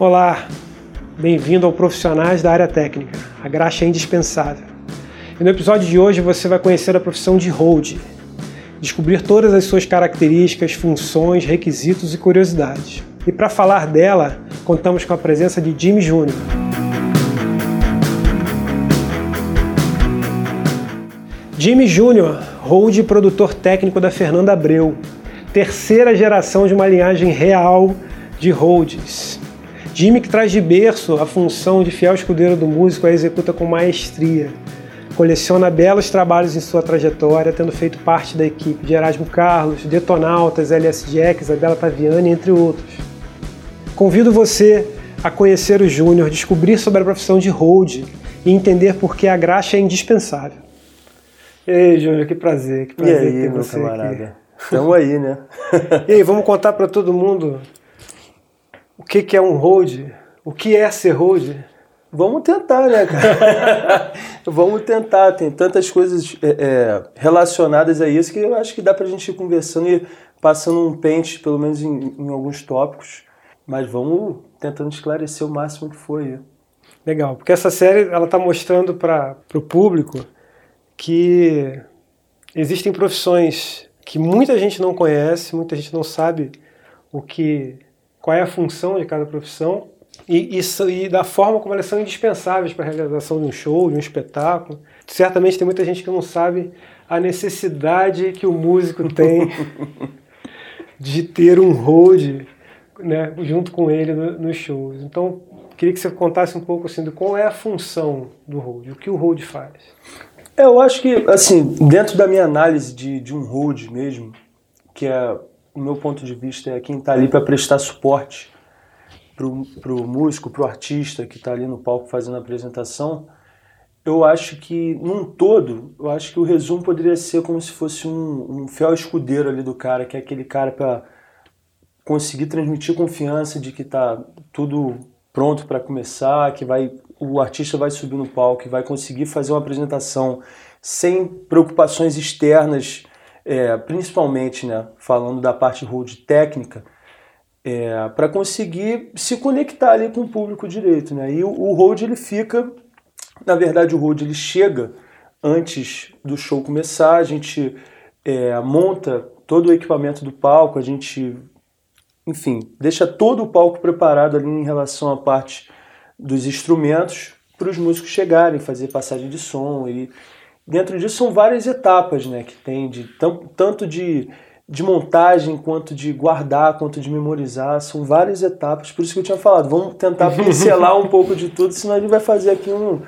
Olá, bem-vindo ao Profissionais da Área Técnica. A graxa é indispensável. E no episódio de hoje você vai conhecer a profissão de hold, descobrir todas as suas características, funções, requisitos e curiosidades. E para falar dela, contamos com a presença de Jimmy Júnior. Jimmy Júnior, hold produtor técnico da Fernanda Abreu, terceira geração de uma linhagem real de holds. Jimmy que traz de berço a função de fiel escudeiro do músico a executa com maestria. Coleciona belos trabalhos em sua trajetória, tendo feito parte da equipe de Erasmo Carlos, Detonautas, LS Jack, Isabela Taviani, entre outros. Convido você a conhecer o Júnior, descobrir sobre a profissão de hold e entender por que a graxa é indispensável. Ei, Júnior, que prazer, que prazer e aí, ter meu você camarada? aqui. Estamos aí, né? E aí, vamos contar para todo mundo o que, que é um hold, o que é ser hold. Vamos tentar, né, cara? Vamos tentar. Tem tantas coisas é, é, relacionadas a isso que eu acho que dá pra gente ir conversando e passando um pente, pelo menos em, em alguns tópicos. Mas vamos tentando esclarecer o máximo que for aí. Legal, porque essa série ela está mostrando para o público que existem profissões que muita gente não conhece, muita gente não sabe o que, qual é a função de cada profissão e, e, e da forma como elas são indispensáveis para a realização de um show, de um espetáculo. Certamente tem muita gente que não sabe a necessidade que o músico tem de ter um hold né, junto com ele no, nos shows. Então, queria que você contasse um pouco assim, de qual é a função do hold, o que o hold faz. É, eu acho que, assim, dentro da minha análise de, de um hold mesmo, que é o meu ponto de vista, é quem está ali para prestar suporte para o músico, para o artista que está ali no palco fazendo a apresentação, eu acho que, num todo, eu acho que o resumo poderia ser como se fosse um, um fiel escudeiro ali do cara, que é aquele cara para conseguir transmitir confiança de que está tudo pronto para começar, que vai o artista vai subir no palco e vai conseguir fazer uma apresentação sem preocupações externas, é, principalmente né, falando da parte hold técnica, é, para conseguir se conectar ali com o público direito. Né? E o, o ele fica, na verdade o hold ele chega antes do show começar, a gente é, monta todo o equipamento do palco, a gente, enfim, deixa todo o palco preparado ali em relação à parte dos instrumentos para os músicos chegarem, fazer passagem de som e dentro disso são várias etapas, né, que tem de tanto de, de montagem quanto de guardar, quanto de memorizar, são várias etapas. Por isso que eu tinha falado, vamos tentar pincelar um pouco de tudo, senão a gente vai fazer aqui um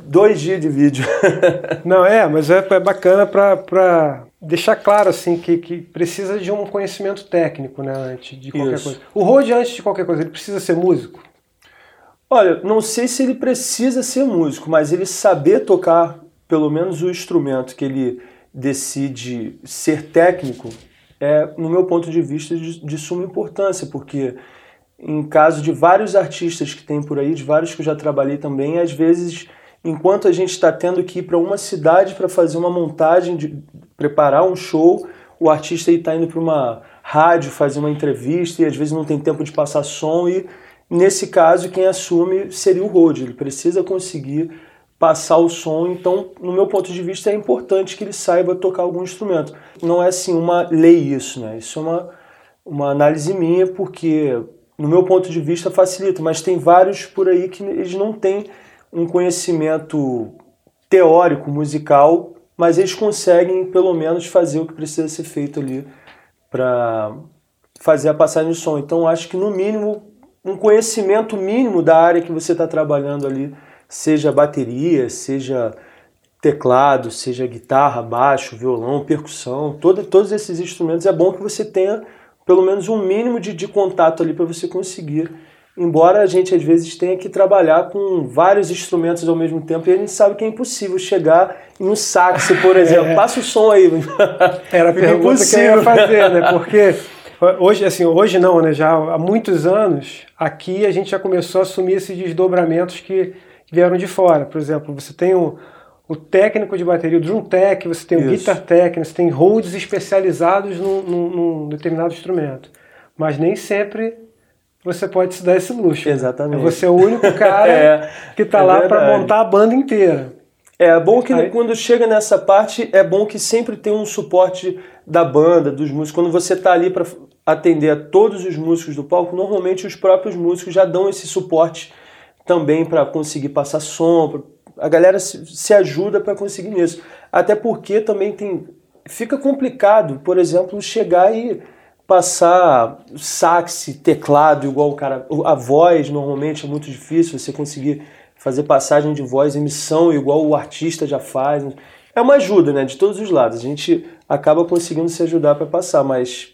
dois dias de vídeo. Não é, mas é, é bacana para deixar claro assim que, que precisa de um conhecimento técnico, né, antes de qualquer Isso. coisa. O Rode antes de qualquer coisa, ele precisa ser músico. Olha, não sei se ele precisa ser músico, mas ele saber tocar pelo menos o instrumento que ele decide ser técnico é, no meu ponto de vista, de, de suma importância, porque em caso de vários artistas que tem por aí, de vários que eu já trabalhei também, às vezes, enquanto a gente está tendo que ir para uma cidade para fazer uma montagem, de preparar um show, o artista está indo para uma rádio fazer uma entrevista e às vezes não tem tempo de passar som e Nesse caso, quem assume seria o Rode. Ele precisa conseguir passar o som, então, no meu ponto de vista, é importante que ele saiba tocar algum instrumento. Não é assim uma lei isso, né? Isso é uma, uma análise minha, porque no meu ponto de vista facilita, mas tem vários por aí que eles não têm um conhecimento teórico musical, mas eles conseguem pelo menos fazer o que precisa ser feito ali para fazer a passagem de som. Então acho que no mínimo um conhecimento mínimo da área que você está trabalhando ali, seja bateria, seja teclado, seja guitarra, baixo, violão, percussão, todo, todos esses instrumentos é bom que você tenha pelo menos um mínimo de, de contato ali para você conseguir. Embora a gente às vezes tenha que trabalhar com vários instrumentos ao mesmo tempo e a gente sabe que é impossível chegar em um sax, por exemplo. É. Passa o som aí. Era a pergunta que eu ia fazer, né? Porque hoje, assim, hoje não, né? Já há muitos anos, aqui a gente já começou a assumir esses desdobramentos que vieram de fora. Por exemplo, você tem o, o técnico de bateria, o drum tech, você tem o Isso. guitar tech, você tem holds especializados num, num- num determinado instrumento. Mas nem sempre você pode se dar esse luxo. Exatamente. Você é o único cara é, que está é lá para montar a banda inteira. É bom que Aí... quando chega nessa parte, é bom que sempre tem um suporte da banda, dos músicos. Quando você está ali para atender a todos os músicos do palco, normalmente os próprios músicos já dão esse suporte também para conseguir passar som. A galera se, ajuda para conseguir nisso. Até porque também tem. Fica complicado, por exemplo, chegar e passar sax, teclado, igual o cara. A voz normalmente é muito difícil você conseguir fazer passagem de voz, emissão, igual o artista já faz. É uma ajuda, né? De todos os lados. A gente acaba conseguindo se ajudar para passar, mas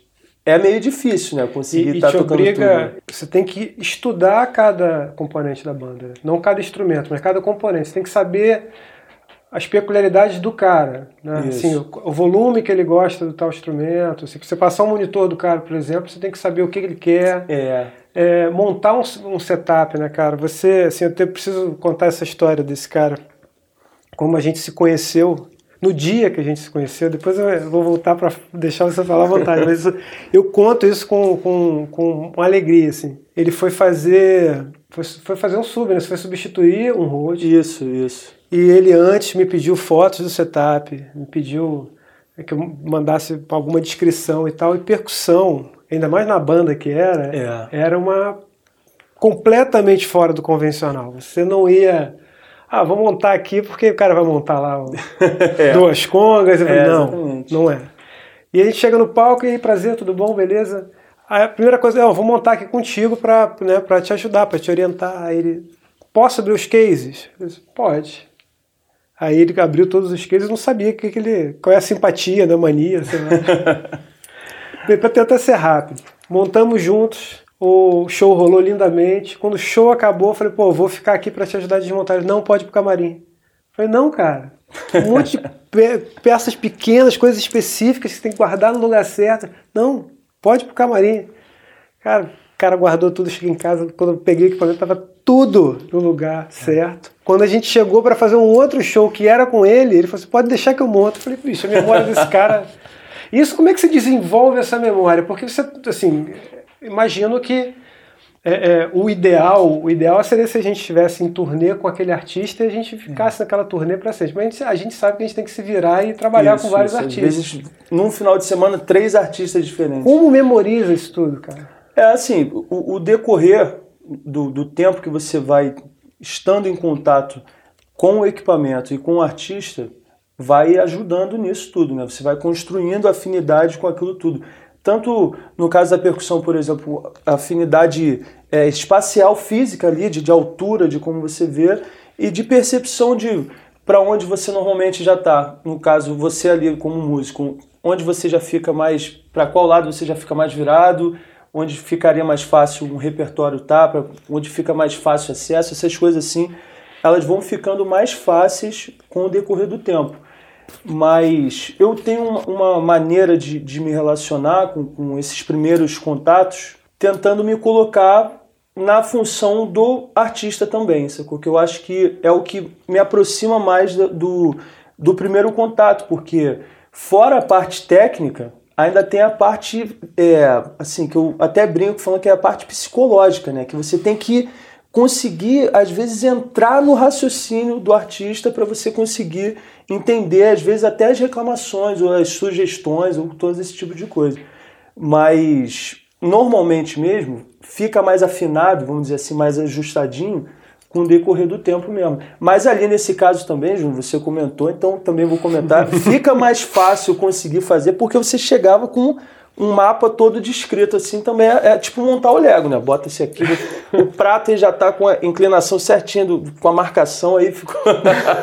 é meio difícil, né? Conseguir estar tá tocando obriga, tudo. Você tem que estudar cada componente da banda, não cada instrumento, mas cada componente. Você tem que saber as peculiaridades do cara, né? Assim, o, o, volume que ele gosta do tal instrumento. Se você passar um monitor do cara, por exemplo, você tem que saber o que ele quer. É. É, montar um, um, setup, né, cara? Você, assim, eu te, preciso contar essa história desse cara, como a gente se conheceu no dia que a gente se conheceu. Depois eu vou voltar para deixar você falar à vontade, mas eu conto isso com, com, com uma alegria, assim. Ele foi fazer, foi, foi fazer um sub, né? Você foi substituir um Rode. Isso, isso. E ele antes me pediu fotos do setup, me pediu que eu mandasse alguma descrição e tal. E percussão, ainda mais na banda que era, é. era uma completamente fora do convencional. Você não ia. Ah, vou montar aqui porque o cara vai montar lá é. duas congas. Eu falei, é, não, exatamente. não é. E a gente chega no palco e aí, prazer, tudo bom, beleza? Aí a primeira coisa é, vou montar aqui contigo para né, pra te ajudar, para te orientar. Aí ele, posso abrir os cases? Disse, Pode. Aí ele abriu todos os cases e não sabia que, que ele, qual é a simpatia, né, mania, sei lá. para tentar ser rápido. Montamos juntos, o show rolou lindamente. Quando o show acabou, eu falei, pô, vou ficar aqui para te ajudar a desmontar. Ele, não, pode ir pro camarim. Eu falei, não, cara. Um monte de pe peças pequenas, coisas específicas que você tem que guardar no lugar certo. Não, pode ir pro camarim. Cara, o cara guardou tudo, cheguei em casa, quando eu peguei o equipamento, tava tudo no lugar certo. Quando a gente chegou para fazer um outro show que era com ele, ele falou assim: pode deixar que eu monto. Eu falei, bicho, a memória desse cara. Isso, como é que se desenvolve essa memória? Porque você, assim, imagino que é, é, o ideal o ideal seria se a gente estivesse em turnê com aquele artista e a gente ficasse naquela turnê para sempre. Mas a gente, a gente, sabe que a gente tem que se virar e trabalhar isso, com vários isso. artistas. Às vezes, num final de semana, três artistas diferentes. Como memoriza isso tudo, cara? É assim, o, o decorrer do, do tempo que você vai estando em contato com o equipamento e com o artista, vai ajudando nisso tudo, né? Você vai construindo afinidade com aquilo tudo. Tanto no caso da percussão, por exemplo, a afinidade é, espacial física ali, de, de altura, de como você vê, e de percepção de para onde você normalmente já está. No caso, você ali como músico, onde você já fica mais, para qual lado você já fica mais virado, onde ficaria mais fácil um repertório tá, onde fica mais fácil acesso, essas coisas assim, elas vão ficando mais fáceis com o decorrer do tempo. Mas eu tenho uma maneira de, de me relacionar com, com esses primeiros contatos, tentando me colocar na função do artista também, sacou? Que eu acho que é o que me aproxima mais do, do primeiro contato, porque fora a parte técnica, ainda tem a parte, é, assim, que eu até brinco falando que é a parte psicológica, né? Que você tem que conseguir, às vezes, entrar no raciocínio do artista para você conseguir entender, às vezes, até as reclamações ou as sugestões ou todo esse tipo de coisa. Mas, normalmente mesmo, fica mais afinado, vamos dizer assim, mais ajustadinho com o decorrer do tempo mesmo. Mas ali nesse caso também, Júnior, você comentou, então também vou comentar, fica mais fácil conseguir fazer porque você chegava com um mapa todo descrito assim também é, é tipo montar o Lego, né? Bota esse aqui, o prato já tá com a inclinação certinha, do, com a marcação aí ficou,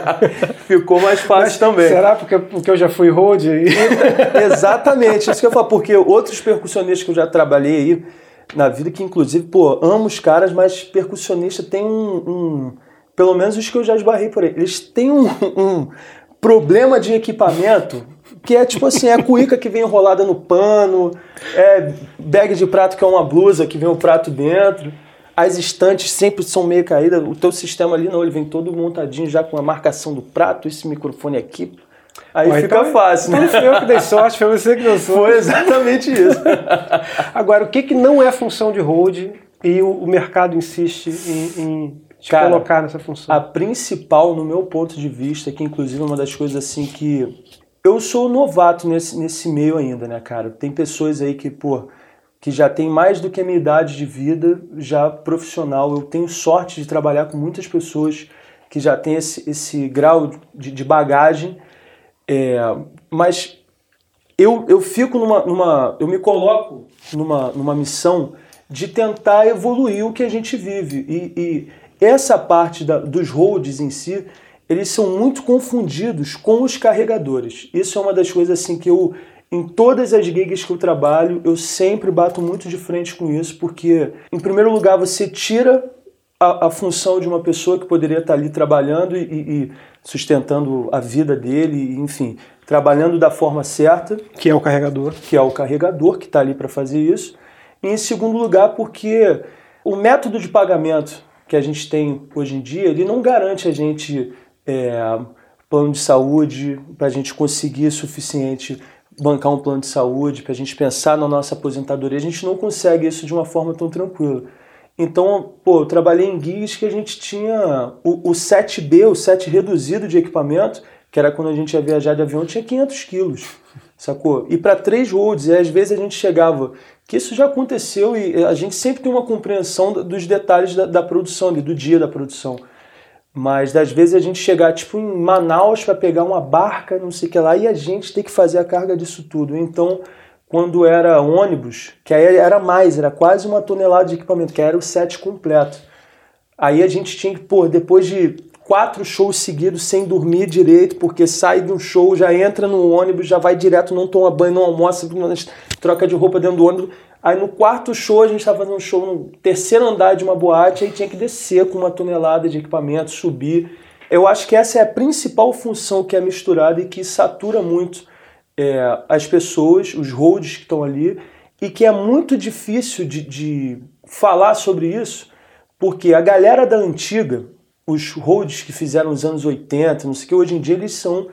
ficou mais fácil Mas também. Será porque, porque eu já fui road aí? Exatamente, isso que eu falo, porque outros percussionistas que eu já trabalhei aí, na vida que, inclusive, pô, amo os caras, mas percussionista tem um, um Pelo menos os que eu já esbarrei por aí. Eles têm um, um problema de equipamento que é tipo assim, é a cuíca que vem enrolada no pano, é bag de prato que é uma blusa que vem o um prato dentro. As estantes sempre são meio caídas. O teu sistema ali não, ele vem todo montadinho já com a marcação do prato, esse microfone aqui, Aí fica então, fácil, né? Não foi eu que dei sorte, foi você que deu sorte. Foi exatamente isso. Agora, o que, que não é função de hold e o, o mercado insiste em, em te Cara, colocar nessa função? A principal, no meu ponto de vista, que inclusive é uma das coisas assim que. Eu sou novato nesse, nesse meio ainda, né, cara? Tem pessoas aí que, pô, que já tem mais do que a minha idade de vida, já profissional. Eu tenho sorte de trabalhar com muitas pessoas que já têm esse, esse grau de, de bagagem. É, mas eu, eu fico numa, numa. Eu me coloco numa, numa missão de tentar evoluir o que a gente vive. E, e essa parte da, dos holds em si, eles são muito confundidos com os carregadores. Isso é uma das coisas assim que eu, em todas as gigs que eu trabalho, eu sempre bato muito de frente com isso, porque, em primeiro lugar, você tira a, a função de uma pessoa que poderia estar ali trabalhando e, e sustentando a vida dele, enfim, trabalhando da forma certa. Que é o carregador. Que é o carregador que está ali para fazer isso. E em segundo lugar, porque o método de pagamento que a gente tem hoje em dia, ele não garante a gente é, plano de saúde, para a gente conseguir suficiente bancar um plano de saúde, para a gente pensar na nossa aposentadoria. A gente não consegue isso de uma forma tão tranquila. Então, pô, eu trabalhei em gigs que a gente tinha o, o 7B, o 7 reduzido de equipamento, que era quando a gente ia viajar de avião, tinha 500 quilos, sacou? E para três roads, e às vezes a gente chegava, que isso já aconteceu e a gente sempre tem uma compreensão dos detalhes da, da produção, do dia da produção. Mas das vezes a gente chegar tipo em Manaus para pegar uma barca, não sei o que lá, e a gente tem que fazer a carga disso tudo. Então, quando era ônibus, que aí era mais, era quase uma tonelada de equipamento, que era o set completo. Aí a gente tinha que, pô, depois de quatro shows seguidos sem dormir direito, porque sai de um show, já entra no ônibus, já vai direto, não toma banho, não almoça, troca de roupa dentro do ônibus. Aí no quarto show, a gente estava fazendo um show no terceiro andar de uma boate, aí tinha que descer com uma tonelada de equipamento, subir. Eu acho que essa é a principal função que é misturada e que satura muito é, as pessoas, os holds que estão ali, e que é muito difícil de, de falar sobre isso, porque a galera da antiga, os holds que fizeram nos anos 80, não sei o que, hoje em dia eles são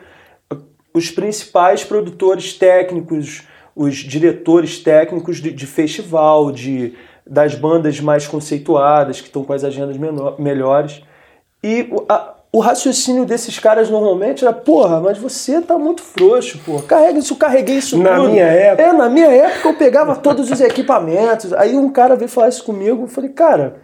os principais produtores técnicos, os diretores técnicos de, de festival, de, das bandas mais conceituadas, que estão com as agendas menor, melhores. E a, o raciocínio desses caras normalmente era, porra, mas você tá muito frouxo, porra. Carrega isso, eu carreguei isso na tudo. Na minha época. É, na minha época eu pegava todos os equipamentos. Aí um cara veio falar isso comigo, eu falei, cara,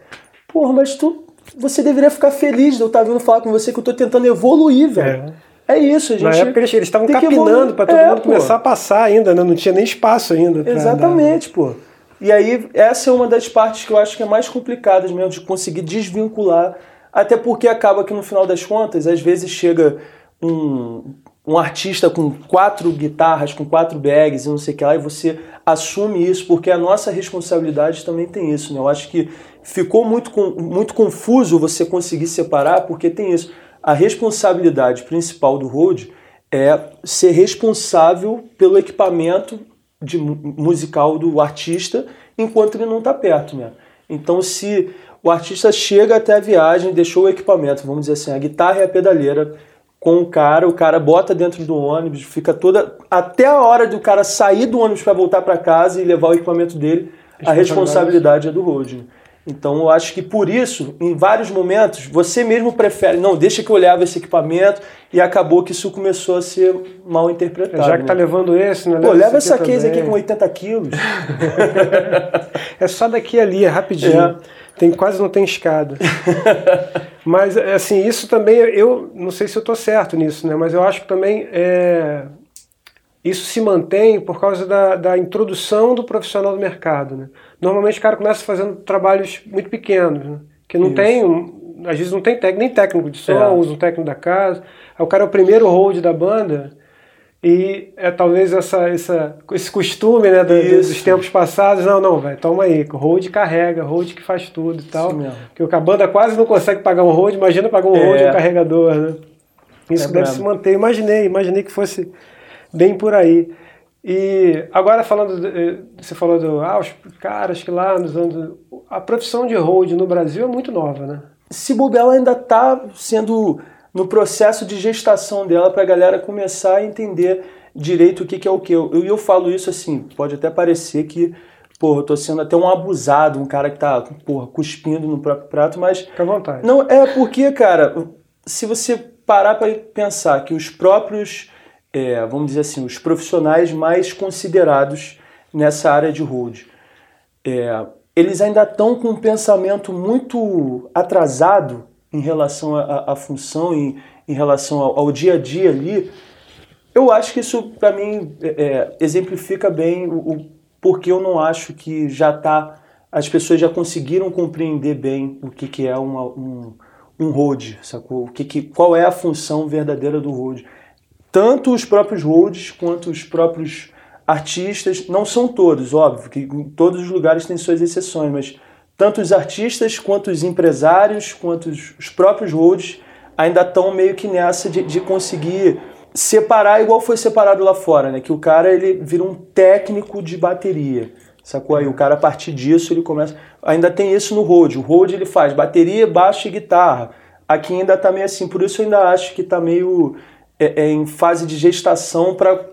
porra, mas tu. Você deveria ficar feliz de eu estar vindo falar com você que eu tô tentando evoluir, velho. É. É isso, a gente. Na época eles estavam capinando para todo é, mundo começar a passar ainda, né? Não tinha nem espaço ainda. Exatamente, pô. E aí, essa é uma das partes que eu acho que é mais complicadas mesmo, de conseguir desvincular até porque acaba que no final das contas, às vezes chega um, um artista com quatro guitarras, com quatro bags e não sei o que lá, e você assume isso, porque a nossa responsabilidade também tem isso. Né? Eu acho que ficou muito, muito confuso você conseguir separar, porque tem isso. A responsabilidade principal do road é ser responsável pelo equipamento de, musical do artista enquanto ele não está perto. Né? Então, se o artista chega até a viagem, deixou o equipamento, vamos dizer assim, a guitarra e a pedaleira com o cara, o cara bota dentro do ônibus, fica toda até a hora do cara sair do ônibus para voltar para casa e levar o equipamento dele, a responsabilidade é do road. Então eu acho que por isso, em vários momentos, você mesmo prefere, não, deixa que eu leve esse equipamento e acabou que isso começou a ser mal interpretado. Já que tá né? levando esse, né? Pô, leva essa case aqui com 80 quilos. é só daqui ali, é rapidinho. É. Tem, quase não tem escada. mas, assim, isso também, eu não sei se eu estou certo nisso, né? Mas eu acho que também é, isso se mantém por causa da, da introdução do profissional do mercado, né? Normalmente o cara começa fazendo trabalhos muito pequenos, né? Que não isso. tem, às vezes não tem técnico, nem técnico de som, é. usa um técnico da casa. Aí o cara é o primeiro hold da banda e é talvez essa, essa, esse costume né, do, dos tempos passados, não, não, vai, toma aí, road carrega, road que faz tudo e tal. Porque a banda quase não consegue pagar um road, imagina pagar um é. road e um carregador, né? Isso é deve bravo. se manter. Imaginei, imaginei que fosse bem por aí. E agora falando, eh, você falou do, ah, os caras que lá nos anos. A profissão de road no Brasil é muito nova, né? Se bobear, ainda está sendo no processo de gestação dela para a galera começar a entender direito o que, que é o que. E eu, eu, falo isso assim, pode até parecer que porra, eu tô sendo até um abusado, um cara que tá, porra, cuspindo no próprio prato, mas. Fica à vontade. Não, é porque, cara, se você parar para pensar que os próprios, é, vamos dizer assim, os profissionais mais considerados nessa área de hold, é, eles ainda estão com um pensamento muito atrasado em relação à, função, em, em relação ao, ao, dia a dia ali. Eu acho que isso, para mim, é, é, exemplifica bem o, o porque eu não acho que já está. As pessoas já conseguiram compreender bem o que, que é uma, um, um road, sacou? O que, que, qual é a função verdadeira do road. Tanto os próprios roads quanto os próprios artistas, não são todos, óbvio, que em todos os lugares tem suas exceções, mas tanto os artistas quanto os empresários, quanto os, os próprios roads ainda estão meio que nessa de, de conseguir separar igual foi separado lá fora, né? Que o cara ele vira um técnico de bateria. Sacou? Aí o cara a partir disso ele começa. Ainda tem isso no Rode. O Rode ele faz bateria, baixo e guitarra. Aqui ainda tá meio assim, por isso eu ainda acho que tá meio é, é, em fase de gestação para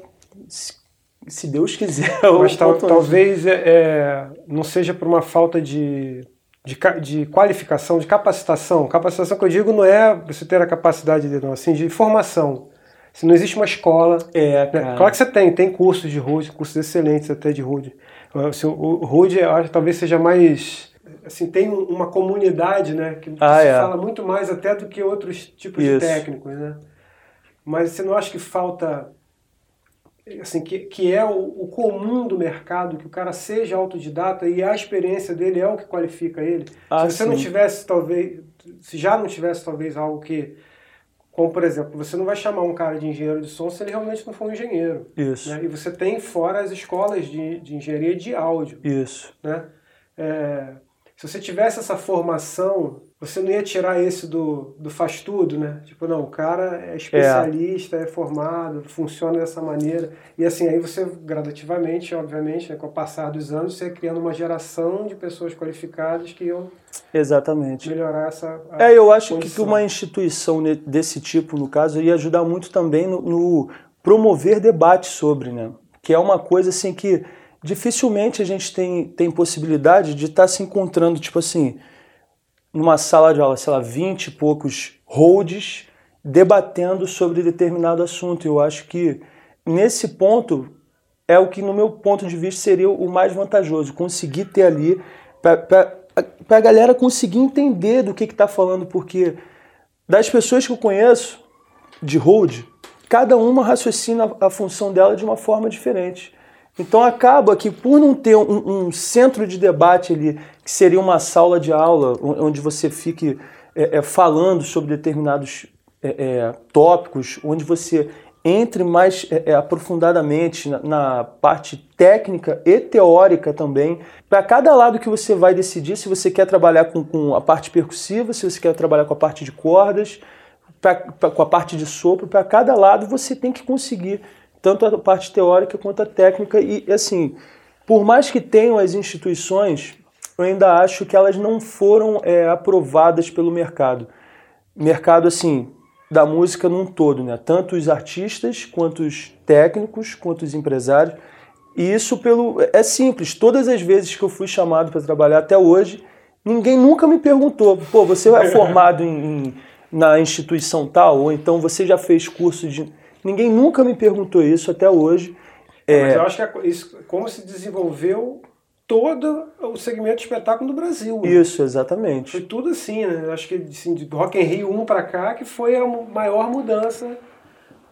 se Deus quiser. Mas tal, talvez é, é, não seja por uma falta de, de, de, qualificação, de capacitação. Capacitação que eu digo não é você ter a capacidade de, não, assim, de formação. Se não existe uma escola. É, né? Claro que você tem, tem cursos de road, cursos excelentes até de road. Assim, o acho, talvez seja mais. Assim, tem uma comunidade, né? Que ah, se é. fala muito mais até do que outros tipos Isso. de técnicos, né? Mas você não acha que falta. Assim, que, que é o, o comum do mercado, que o cara seja autodidata e a experiência dele é o que qualifica ele. Ah, se você sim. não tivesse, talvez. Se já não tivesse, talvez, algo que como, por exemplo, você não vai chamar um cara de engenheiro de som se ele realmente não for um engenheiro. Isso. Né? E você tem fora as escolas de, de engenharia de áudio. Isso. Né? É, se você tivesse essa formação, você não ia tirar esse do, do faz tudo, né? Tipo, não, o cara é especialista, é. é formado, funciona dessa maneira. E assim, aí você gradativamente, obviamente, né, com o passar dos anos, você ia criando uma geração de pessoas qualificadas que iam Exatamente. melhorar essa. É, eu acho condição. que uma instituição desse tipo, no caso, ia ajudar muito também no, no promover debate sobre, né? Que é uma coisa assim que dificilmente a gente tem, tem possibilidade de estar tá se encontrando, tipo assim, numa sala de aula, sei lá, 20 e poucos holds debatendo sobre determinado assunto. Eu acho que nesse ponto é o que, no meu ponto de vista, seria o mais vantajoso, conseguir ter ali para a galera conseguir entender do que está falando, porque das pessoas que eu conheço de hold, cada uma raciocina a função dela de uma forma diferente. Então acaba que por não ter um, um, centro de debate ali, que seria uma sala de aula, onde você fique é, é, falando sobre determinados é, é tópicos, onde você entre mais é, é, aprofundadamente na, na, parte técnica e teórica também, para cada lado que você vai decidir se você quer trabalhar com, com, a parte percussiva, se você quer trabalhar com a parte de cordas, pra, pra, com a parte de sopro, para cada lado você tem que conseguir tanto a parte teórica quanto a técnica. E, assim, por mais que tenham as instituições, eu ainda acho que elas não foram é, aprovadas pelo mercado. Mercado, assim, da música num todo, né? Tanto os artistas, quanto os técnicos, quanto os empresários. E isso pelo é simples. Todas as vezes que eu fui chamado para trabalhar até hoje, ninguém nunca me perguntou: pô, você é formado em, em, na instituição tal? Ou então você já fez curso de Ninguém nunca me perguntou isso até hoje. É, mas eu acho que é isso, como se desenvolveu todo o segmento de espetáculo do Brasil. Isso, exatamente. Foi tudo assim, né? Acho que assim, de Rock in Rio 1 para cá que foi a maior mudança,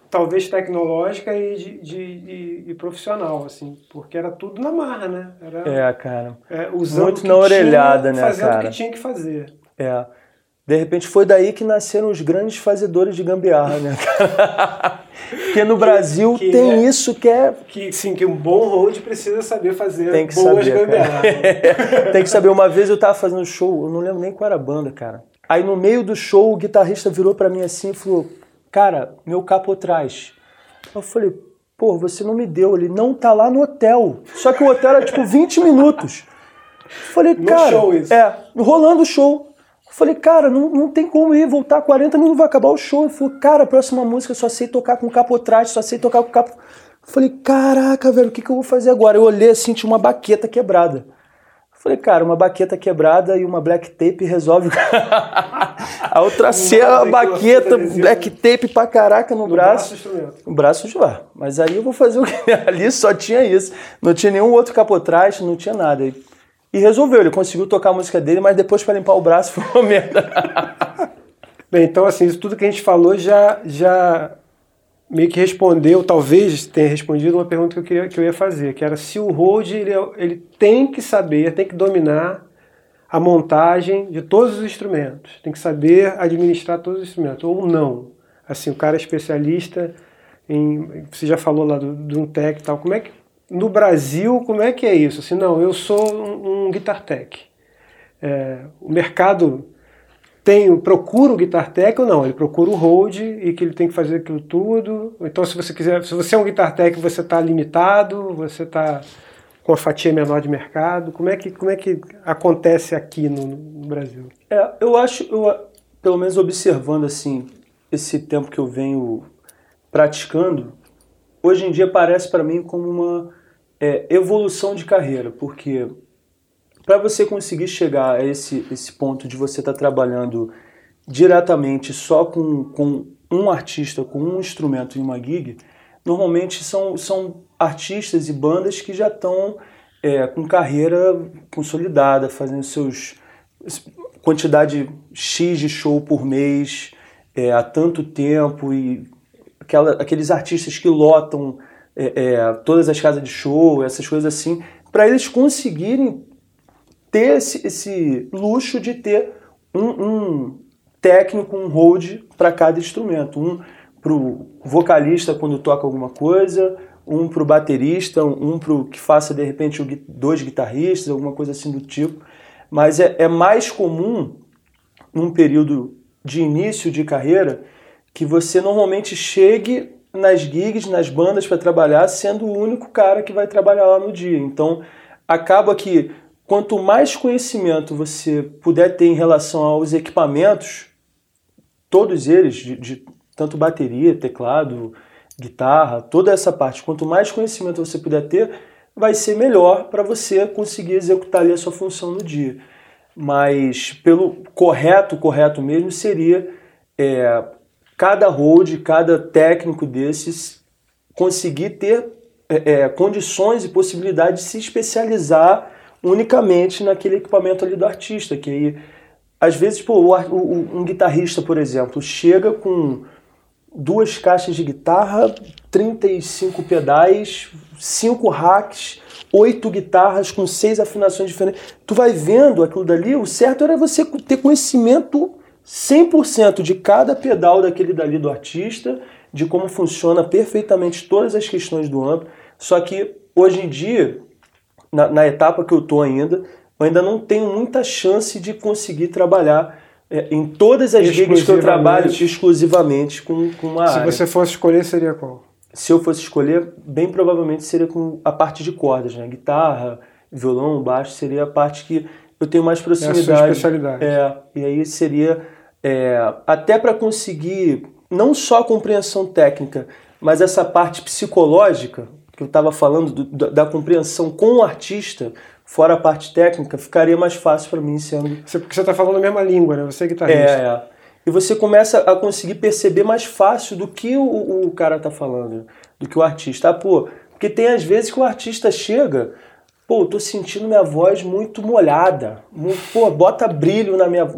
talvez tecnológica e de, de, de, de, profissional, assim, porque era tudo na marra, né? Era, é, cara. É, usando Muito na orelhada, tinha, né, fazendo cara? o que tinha que fazer. É. De repente foi daí que nasceram os grandes fazedores de gambiarra, né? Porque no Brasil que, que tem é, isso que é. Que sim, que um bom road precisa saber fazer tem que boas saber, gambiarras. tem que saber. Uma vez eu tava fazendo show, eu não lembro nem qual era a banda, cara. Aí no meio do show o guitarrista virou para mim assim e falou: Cara, meu capo atrás. Eu falei, pô, você não me deu. Ele não tá lá no hotel. Só que o hotel era tipo 20 minutos. Eu falei, no cara. Show isso. É, rolando o show. Falei, cara, não, não tem como ir, voltar 40 minutos vai acabar o show. Ele falou, cara, a próxima música eu só sei tocar com capo atrás, só sei tocar com capo. Falei, caraca, velho, o que, que eu vou fazer agora? Eu olhei assim, tinha uma baqueta quebrada. Falei, cara, uma baqueta quebrada e uma black tape resolve. a outra tracei a baqueta, black tape pra caraca no, no braço. no braço de lá. Mas aí eu vou fazer o que? Ali só tinha isso. Não tinha nenhum outro capotraste, não tinha nada. E resolveu, ele conseguiu tocar a música dele, mas depois para limpar o braço foi uma merda. Bem, então assim, isso tudo que a gente falou já, já meio que respondeu, talvez tenha respondido uma pergunta que eu, queria, que eu ia fazer, que era se o Hold ele, ele tem que saber, tem que dominar a montagem de todos os instrumentos, tem que saber administrar todos os instrumentos, ou não. Assim, o cara é especialista em. Você já falou lá do um tech e tal. Como é que. No Brasil, como é que é isso? Assim, não, eu sou um, um guitar tech. É, o mercado tem, procura o guitar tech ou não, ele procura o hold e que ele tem que fazer aquilo tudo. Então, se você quiser, se você é um guitar tech, você está limitado, você está com a fatia menor de mercado. Como é que, como é que acontece aqui no, no Brasil? É, eu acho, eu, pelo menos observando assim, esse tempo que eu venho praticando, hoje em dia parece para mim como uma é, evolução de carreira, porque para você conseguir chegar a esse, esse ponto de você estar tá trabalhando diretamente só com, com um artista, com um instrumento em uma gig, normalmente são, são artistas e bandas que já estão é, com carreira consolidada, fazendo seus quantidade X de show por mês é, há tanto tempo e aquela, aqueles artistas que lotam é, é todas as casas de show, essas coisas assim, para eles conseguirem ter esse, esse luxo de ter um, um técnico, um hold para cada instrumento. Um para o vocalista quando toca alguma coisa, um para o baterista, um para o que faça de repente dois guitarristas, alguma coisa assim do tipo. Mas é, é mais comum, num período de início de carreira, que você normalmente chegue nas gigs, nas bandas para trabalhar, sendo o único cara que vai trabalhar lá no dia. Então, acaba que quanto mais conhecimento você puder ter em relação aos equipamentos, todos eles, de, de, tanto bateria, teclado, guitarra, toda essa parte, quanto mais conhecimento você puder ter, vai ser melhor para você conseguir executar ali a sua função no dia. Mas pelo correto, correto mesmo seria é, cada hold, cada técnico desses conseguir ter é, é condições e possibilidade de se especializar unicamente naquele equipamento ali do artista, que aí, às vezes, pô, o, um guitarrista, por exemplo, chega com duas caixas de guitarra, 35 pedais, cinco racks, oito guitarras com seis afinações diferentes. Tu vai vendo aquilo dali, o certo era você ter conhecimento 100% de cada pedal daquele dali do artista, de como funciona perfeitamente todas as questões do amplo. Só que hoje em dia na, na etapa que eu estou ainda, eu ainda não tenho muita chance de conseguir trabalhar é, em todas as gigs que eu trabalho exclusivamente com, com uma Se área. você fosse escolher, seria qual? Se eu fosse escolher, bem provavelmente seria com a parte de cordas, né? Guitarra, violão, baixo, seria a parte que eu tenho mais proximidade. É a sua especialidade. É, e aí seria é, até para conseguir não só a compreensão técnica, mas essa parte psicológica, que eu estava falando do, da compreensão com o artista, fora a parte técnica, ficaria mais fácil para mim sendo. Você, porque você está falando a mesma língua, né? Você é guitarrista. É, é. E você começa a conseguir perceber mais fácil do que o, o cara está falando, do que o artista. Ah, pô, porque tem às vezes que o artista chega, pô, eu tô sentindo minha voz muito molhada, muito, pô, bota brilho na minha.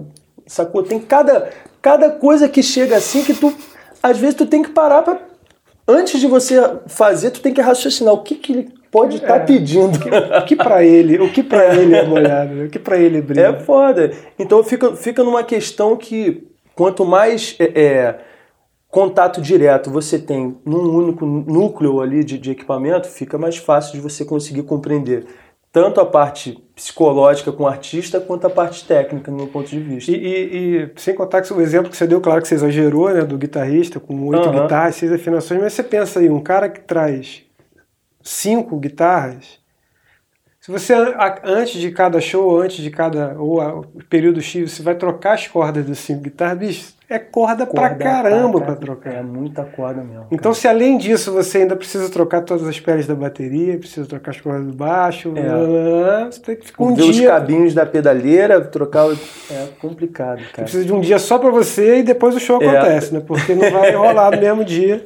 Sacou? Tem cada, cada coisa que chega assim que tu. Às vezes tu tem que parar para antes de você fazer, tu tem que raciocinar o que, que ele pode estar tá é, pedindo. O que, para ele, o que para ele é molhado, o que para ele é brilho. É foda. Então fica, fica numa questão que quanto mais é, é, contato direto você tem num único núcleo ali de, de equipamento, fica mais fácil de você conseguir compreender tanto a parte psicológica com o artista quanto a parte técnica, no meu ponto de vista. E, e, e, sem contar que o exemplo que você deu, claro que você exagerou, né, do guitarrista com oito uhum. guitarras, seis afinações, mas você pensa aí, um cara que traz cinco guitarras, se você antes de cada show, antes de cada ou período X, você vai trocar as cordas das cinco guitarras, bicho, é corda, corda pra caramba pra, pra trocar. É muita corda mesmo. Então, cara. se além disso você ainda precisa trocar todas as peles da bateria, precisa trocar as cordas do baixo, é. você tem que ficar um Ver dia. os cabinhos da pedaleira, trocar. É complicado, cara. Você precisa de um dia só pra você e depois o show é. acontece, né? Porque não vai rolar no mesmo dia.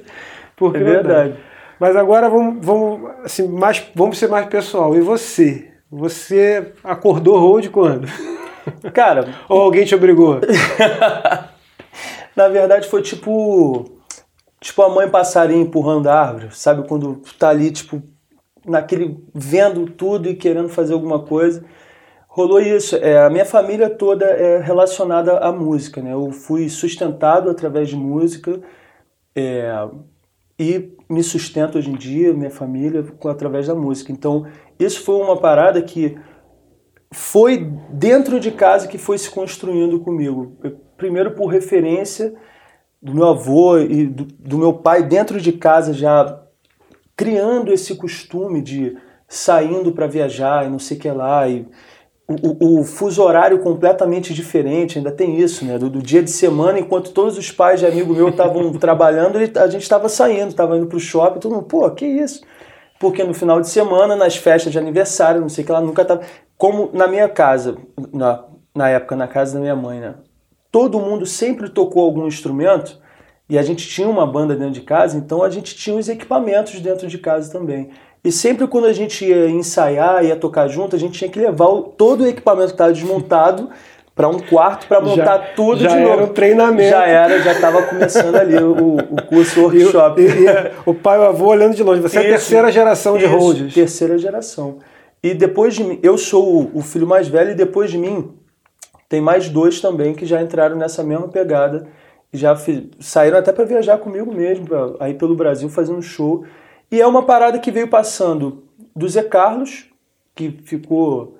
Porque é verdade. Mas agora vamos, vamos, assim, mais, vamos ser mais pessoal. E você? Você acordou road quando? Cara. Ou alguém te obrigou? Na verdade foi tipo. Tipo a mãe passarinho empurrando a árvore, sabe? Quando tu tá ali, tipo, naquele. vendo tudo e querendo fazer alguma coisa. Rolou isso. É, a minha família toda é relacionada à música, né? Eu fui sustentado através de música. É, e me sustento hoje em dia, minha família, através da música. Então, isso foi uma parada que foi dentro de casa que foi se construindo comigo. Primeiro por referência do meu avô e do, do meu pai dentro de casa já criando esse costume de saindo para viajar e não sei o que lá e o, o, fuso horário completamente diferente, ainda tem isso, né? Do, do, dia de semana, enquanto todos os pais de amigo meu estavam trabalhando, a gente estava saindo, estava indo para o shopping, todo mundo, pô, que isso? Porque no final de semana, nas festas de aniversário, não sei o que lá, nunca tava. Como na minha casa, na, na época, na casa da minha mãe, né? Todo mundo sempre tocou algum instrumento e a gente tinha uma banda dentro de casa, então a gente tinha os equipamentos dentro de casa também. E sempre quando a gente ia ensaiar, ia tocar junto, a gente tinha que levar o, todo o equipamento que estava desmontado para um quarto para montar já, tudo já de novo. Já era um treinamento. Já era, já estava começando ali o, o curso workshop. E, e, e, o pai e o avô olhando de longe. Você isso, é a terceira geração de Rhodes. Terceira geração. E depois de mim, eu sou o filho mais velho e depois de mim tem mais dois também que já entraram nessa mesma pegada já fiz, saíram até para viajar comigo mesmo, pra, aí pelo Brasil fazendo show. E é uma parada que veio passando do Zé Carlos, que ficou.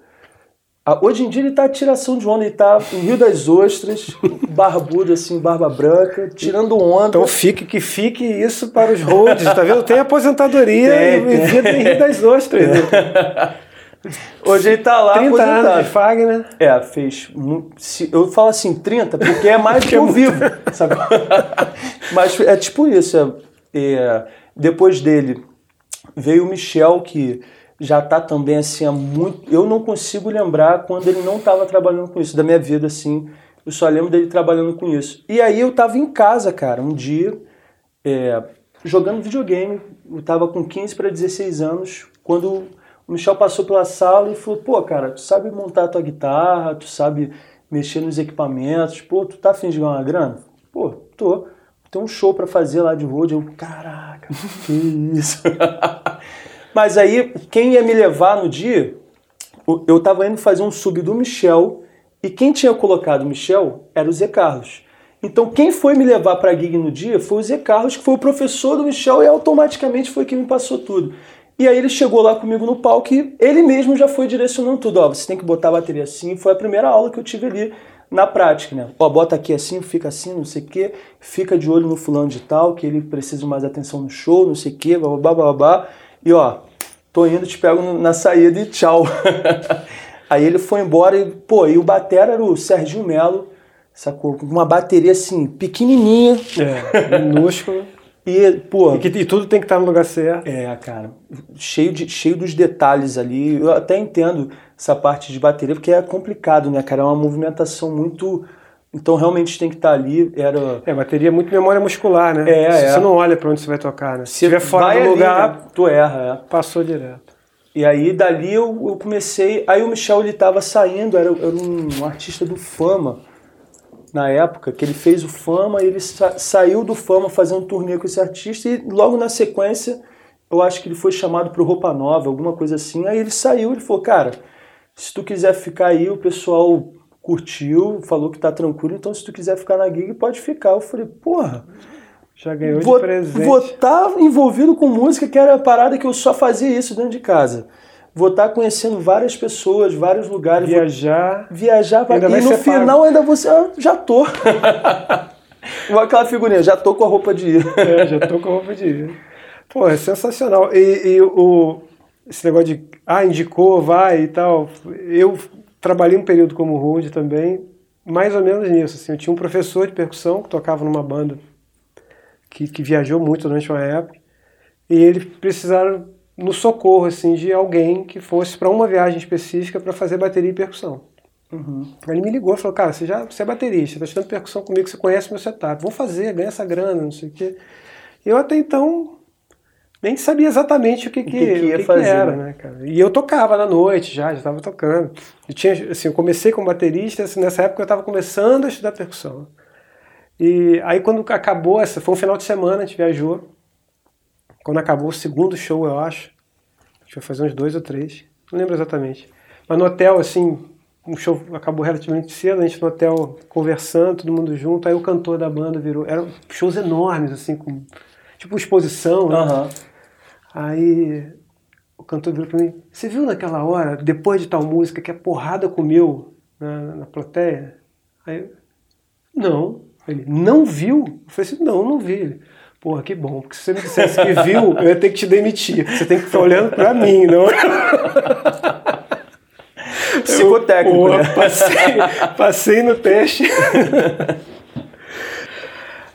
Hoje em dia ele tá tiração de onda, ele tá em Rio das Ostras, barbudo assim, barba branca, tirando onda. Então fique que fique isso para os roads, tá vendo? Tem aposentadoria tem, e vida em Rio das Ostras. Né? Hoje ele tá lá 30 aposentado. anos de Fagner. É, fez. Eu falo assim, 30, porque é mais que eu vivo, sabe? Mas é tipo isso. É, é depois dele veio o Michel, que já tá também assim há muito. Eu não consigo lembrar quando ele não estava trabalhando com isso, da minha vida assim. Eu só lembro dele trabalhando com isso. E aí eu tava em casa, cara, um dia, é, jogando videogame. Eu tava com 15 para 16 anos, quando o Michel passou pela sala e falou: pô, cara, tu sabe montar a tua guitarra, tu sabe mexer nos equipamentos, pô, tu tá afim de ganhar uma grana? Pô, tô tem um show para fazer lá de road. Eu, caraca, que isso. Mas aí, quem ia me levar no dia, eu tava indo fazer um sub do Michel, e quem tinha colocado o Michel era o Zé Carlos. Então, quem foi me levar para a gig no dia foi o Zé Carlos, que foi o professor do Michel, e automaticamente foi quem me passou tudo. E aí ele chegou lá comigo no palco e ele mesmo já foi direcionando tudo. Ó, você tem que botar a bateria assim. Foi a primeira aula que eu tive ali na prática, né? Ó, bota aqui assim, fica assim, não sei o quê, fica de olho no fulano de tal, que ele precisa mais atenção no show, não sei o quê, blá, blá, E ó, tô indo, te pego na saída e tchau. Aí ele foi embora e, pô, e o batera era o Serginho Melo, sacou? Com uma bateria assim, pequenininha. É, minúscula. E, pô, e, que, e, tudo tem que estar no lugar certo. É, cara. Cheio, de, cheio dos detalhes ali. Eu até entendo essa parte de bateria, porque é complicado, né, cara? É uma movimentação muito. Então realmente tem que estar ali. Era... É, bateria é muito memória muscular, né? É, Se é. Você não olha para onde você vai tocar, né? Se estiver fora do lugar, né? tu erra, é. Passou direto. E aí dali eu, eu comecei. Aí o Michel ele tava saindo, era, era um artista do Fama na época, que ele fez o Fama, ele sa saiu do Fama fazendo um turnê com esse artista e logo na sequência eu acho que ele foi chamado para Roupa Nova, alguma coisa assim. Aí ele saiu, ele falou, cara, se tu quiser ficar aí, o pessoal curtiu, falou que tá tranquilo, então se tu quiser ficar na gig, pode ficar. Eu falei, porra, já ganhou vou, de presente. Vou estar tá envolvido com música, que era a parada que eu só fazia isso dentro de casa vou estar conhecendo várias pessoas, vários lugares. Viajar. viajar pra... E no final pago. ainda você. Ah, já tô. Igual aquela figurinha, já tô com a roupa de ir. É, já tô com a roupa de ir. Pô, é sensacional. E, e o, esse negócio de, ah, indicou, vai e tal. Eu trabalhei um período como road também mais ou menos nisso. Assim. Eu tinha um professor de percussão que tocava numa banda que, que viajou muito durante uma época, e ele precisaram no socorro assim de alguém que fosse para uma viagem específica para fazer bateria e percussão. Uhum. Ele me ligou e falou, cara, você já você é baterista, está estudando percussão comigo, você conhece meu setup, vou fazer, ganha essa grana, não sei o quê. Eu até então nem sabia exatamente o que, que, o que, que ia que fazer, que era, né, cara? E eu tocava na noite já, já estava tocando. Eu tinha, assim, eu comecei como baterista, assim, nessa época eu estava começando a estudar percussão. E aí quando acabou, essa foi um final de semana, a gente viajou. Quando acabou o segundo show, eu acho, a gente foi fazer uns dois ou três, não lembro exatamente. Mas no hotel, assim, um show acabou relativamente cedo, a gente no hotel conversando, todo mundo junto, aí o cantor da banda virou, eram shows enormes, assim, com tipo exposição, né? Uhum. Aí o cantor virou pra mim, você viu naquela hora, depois de tal música, que a porrada comeu na, na plateia? Aí não. Ele, não viu? Eu falei assim, não, não vi. Ele, porra, que bom, porque se você me dissesse que viu, eu ia ter que te demitir. Você tem que ficar olhando pra mim, não. Psicotécnico, eu, porra, né? passei, passei no teste.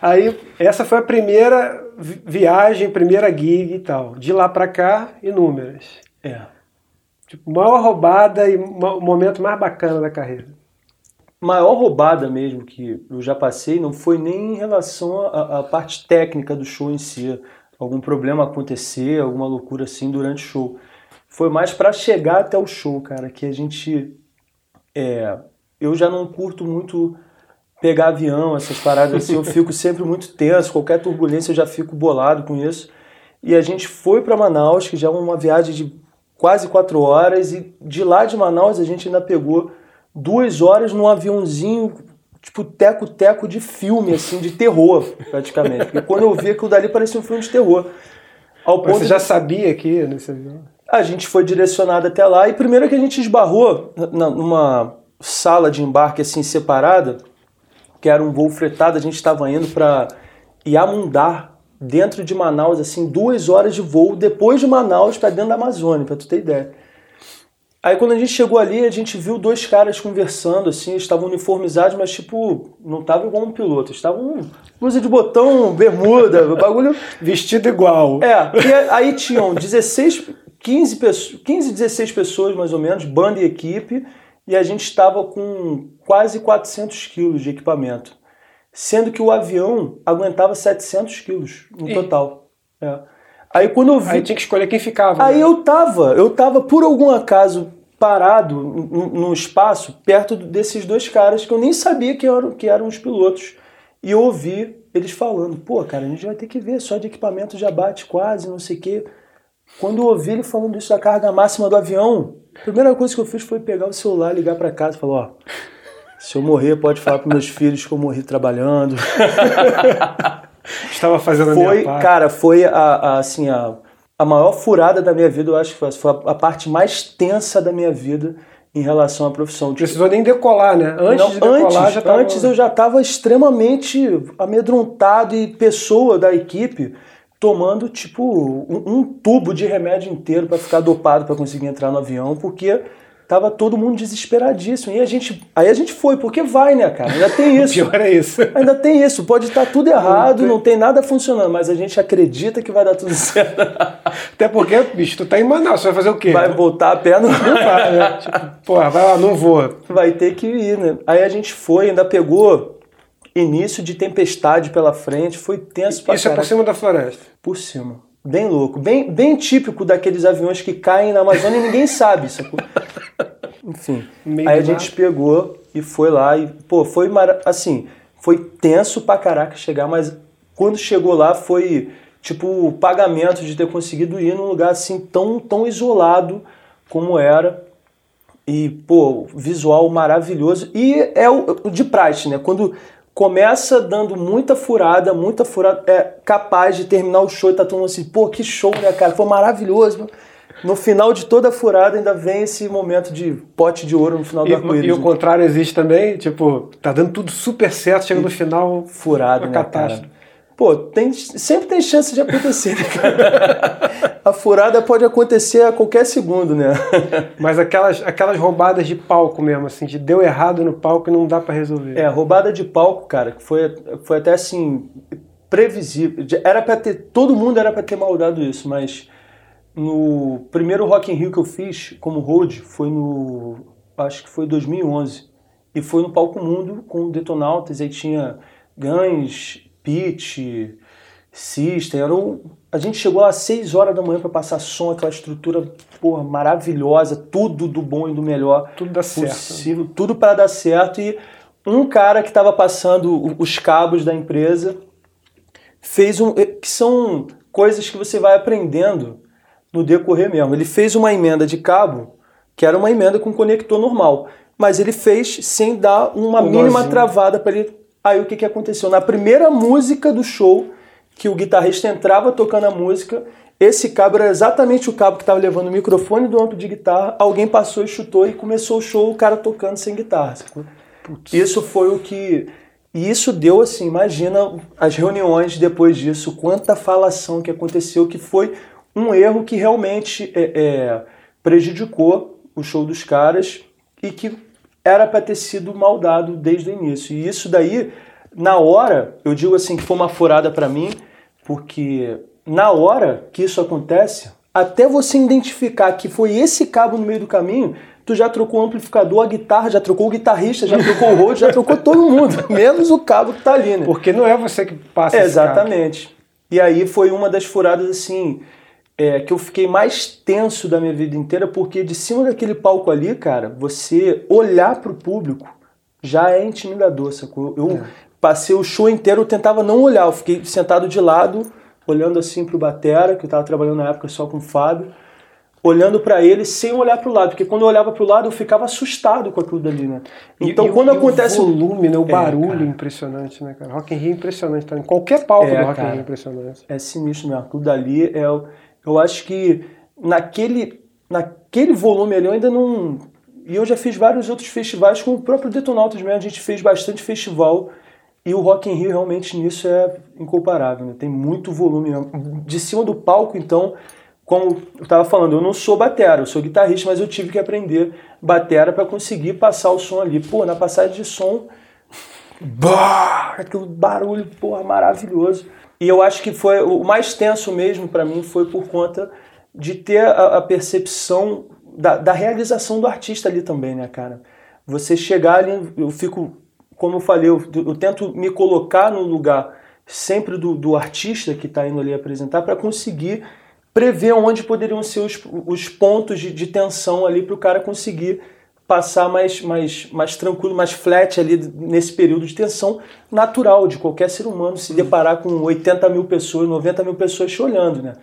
Aí, essa foi a primeira viagem, primeira gig e tal. De lá para cá, inúmeras. É. Tipo, maior roubada e o momento mais bacana da carreira. Maior roubada mesmo que eu já passei não foi nem em relação à, parte técnica do show em si. Algum problema acontecer, alguma loucura assim durante o show. Foi mais para chegar até o show, cara, que a gente. É, eu já não curto muito pegar avião, essas paradas assim, eu fico sempre muito tenso, qualquer turbulência eu já fico bolado com isso. E a gente foi para Manaus, que já é uma viagem de quase quatro horas, e de lá de Manaus a gente ainda pegou duas horas num aviãozinho, tipo teco-teco de filme, assim, de terror, praticamente. Porque quando eu vi aquilo dali parecia um filme de terror. Ao ponto Você já de... sabia que nesse avião? A gente foi direcionado até lá, e primeiro que a gente esbarrou numa sala de embarque assim separada, que era um voo fretado, a gente estava indo para Iamundar, dentro de Manaus, assim, duas horas de voo depois de Manaus para dentro da Amazônia, para tu ter ideia. Aí quando a gente chegou ali, a gente viu dois caras conversando, assim, estavam uniformizados, mas tipo, não estavam igual um piloto, estavam blusa de botão, bermuda, bagulho. Vestido igual. É, e aí tinham 16, 15, 15, 16 pessoas mais ou menos, banda e equipe, e a gente estava com quase 400 quilos de equipamento, sendo que o avião aguentava 700 quilos no e... total. É. Aí quando eu vi... Aí tinha que escolher quem ficava. Aí né? eu tava, eu tava por algum acaso parado no espaço perto desses dois caras que eu nem sabia que eram, que eram os pilotos. E ouvi eles falando, pô, cara, a gente vai ter que ver, só de equipamento já bate quase, não sei o quê. Quando eu ouvi ele falando isso da carga máxima do avião, a primeira coisa que eu fiz foi pegar o celular, ligar para casa e falar, ó, se eu morrer, pode falar para meus filhos que eu morri trabalhando. Estava fazendo foi, a minha parte. Cara, foi a, a, assim, a, a maior furada da minha vida, eu acho que foi, a, parte mais tensa da minha vida em relação à profissão. Precisou nem decolar, né? Antes não, de decolar antes, já tava... Antes eu já estava extremamente amedrontado e pessoa da equipe tomando tipo um, um tubo de remédio inteiro para ficar dopado para conseguir entrar no avião, porque tava todo mundo desesperadíssimo. E a gente, aí a gente foi, porque vai, né, cara? Ainda tem isso. pior é isso. Ainda tem isso. Pode estar tudo errado, não tem... nada funcionando, mas a gente acredita que vai dar tudo certo. Até porque, bicho, tu tá em Manaus, você vai fazer o quê? Vai voltar a pé, não, não vai, né? Tipo, porra, vai lá, não vou. Vai ter que ir, né? Aí a gente foi, ainda pegou início de tempestade pela frente, foi tenso pra Isso cara. é por cima da floresta? Por cima. Bem louco. Bem, bem típico daqueles aviões que caem na Amazônia e ninguém sabe. Sacou? Enfim. Meio aí a gente pegou e foi lá e, pô, foi mar... assim, foi tenso pra caraca chegar, mas quando chegou lá foi tipo o pagamento de ter conseguido ir num lugar assim tão, tão isolado como era. E, pô, visual maravilhoso. E é o de praxe, né? Quando começa dando muita furada, muita furada, é capaz de terminar o show e tá todo mundo assim, pô, que show, né, cara? Foi maravilhoso. No final de toda a furada ainda vem esse momento de pote de ouro no final do arco-íris. E o contrário existe também, tipo, tá dando tudo super certo, chega no final, furado, né, catástrofe. Cara? Pô, tem, sempre tem chance de acontecer, né, cara? a furada pode acontecer a qualquer segundo, né? Mas aquelas, aquelas roubadas de palco mesmo, assim, de deu errado no palco e não dá para resolver. É, roubada de palco, cara, que foi, foi até assim, previsível. Era para ter, todo mundo era para ter maldado isso, mas no primeiro Rock in Rio que eu fiz como road foi no, acho que foi 2011, e foi no Palco Mundo com Detonautas, aí tinha Guns, Pitch, System, era um, a gente chegou às 6 horas da manhã para passar som, aquela estrutura porra, maravilhosa, tudo do bom e do melhor tudo dá possível, certo. tudo para dar certo e um cara que estava passando os cabos da empresa fez um que são coisas que você vai aprendendo no decorrer mesmo. Ele fez uma emenda de cabo que era uma emenda com conector normal, mas ele fez sem dar uma um mínima nozinho. travada para ele Aí o que, que aconteceu? Na primeira música do show, que o guitarrista entrava tocando a música, esse cabo era exatamente o cabo que estava levando o microfone do amplo de guitarra, alguém passou e chutou e começou o show o cara tocando sem guitarra. Isso foi o que. E isso deu assim, imagina as reuniões depois disso, quanta falação que aconteceu, que foi um erro que realmente é, é, prejudicou o show dos caras e que era para ter sido mal dado desde o início. E isso daí, na hora, eu digo assim que foi uma furada para mim, porque na hora que isso acontece, até você identificar que foi esse cabo no meio do caminho, tu já trocou o amplificador, a guitarra, já trocou o guitarrista, já trocou o road, já trocou todo mundo, menos o cabo que tá ali, né? Porque não é você que passa Exatamente. E aí foi uma das furadas assim, é, que eu fiquei mais tenso da minha vida inteira, porque de cima daquele palco ali, cara, você olhar pro público já é intimidador, sacou? Eu é. passei o show inteiro, eu tentava não olhar, eu fiquei sentado de lado, olhando assim pro Batera, que eu tava trabalhando na época só com o Fábio, olhando para ele sem olhar pro lado, porque quando eu olhava pro lado eu ficava assustado com aquilo dali, né? Então e, quando e acontece o volume, né, o é, barulho é, impressionante, né, cara? Rock in Rio é impressionante, tá? Em qualquer palco é, do Rock in Rio é impressionante. É sinistro mesmo, aquilo dali é o eu acho que naquele, naquele volume ali eu ainda não. E eu já fiz vários outros festivais, com o próprio Detonautas mesmo, a gente fez bastante festival. E o Rock in Rio realmente nisso é incomparável, né? tem muito volume. De cima do palco, então, como eu estava falando, eu não sou batera, eu sou guitarrista, mas eu tive que aprender batera para conseguir passar o som ali. Pô, na passagem de som, bah, aquele barulho, porra, maravilhoso. E eu acho que foi o mais tenso mesmo para mim foi por conta de ter a, a percepção da, da, realização do artista ali também, né, cara? Você chegar ali, eu fico, como eu falei, eu, eu tento me colocar no lugar sempre do, do artista que está indo ali apresentar para conseguir prever onde poderiam ser os, os pontos de, de tensão ali para o cara conseguir passar mais, mais, mais tranquilo, mais flat ali nesse período de tensão natural de qualquer ser humano se deparar com 80 mil pessoas, 90 mil pessoas te olhando, né?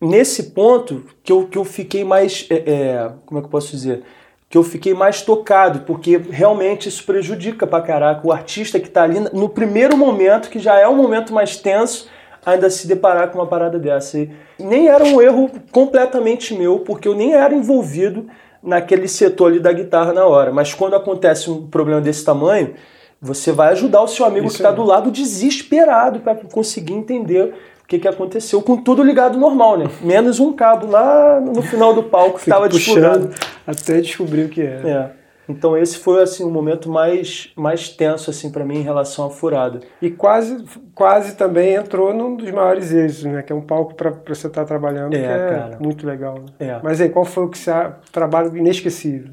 Nesse ponto que eu, que eu fiquei mais, é, é, como é que eu posso dizer? Que eu fiquei mais tocado, porque realmente isso prejudica pra caraca o artista que tá ali no primeiro momento, que já é um momento mais tenso, ainda se deparar com uma parada dessa. E nem era um erro completamente meu, porque eu nem era envolvido naquele setor ali da guitarra na hora. Mas quando acontece um problema desse tamanho, você vai ajudar o seu amigo Isso que está do lado desesperado para conseguir entender o que, que aconteceu, com tudo ligado normal, né? Menos um cabo lá no final do palco que estava desplugado. Até descobrir o que era. É. Então esse foi assim o momento mais mais tenso assim para mim em relação à furada. E quase quase também entrou num dos maiores êxitos, né? Que é um palco para você estar tá trabalhando, é, que é cara. muito legal. Né? É. Mas aí qual foi o que você trabalho inesquecível?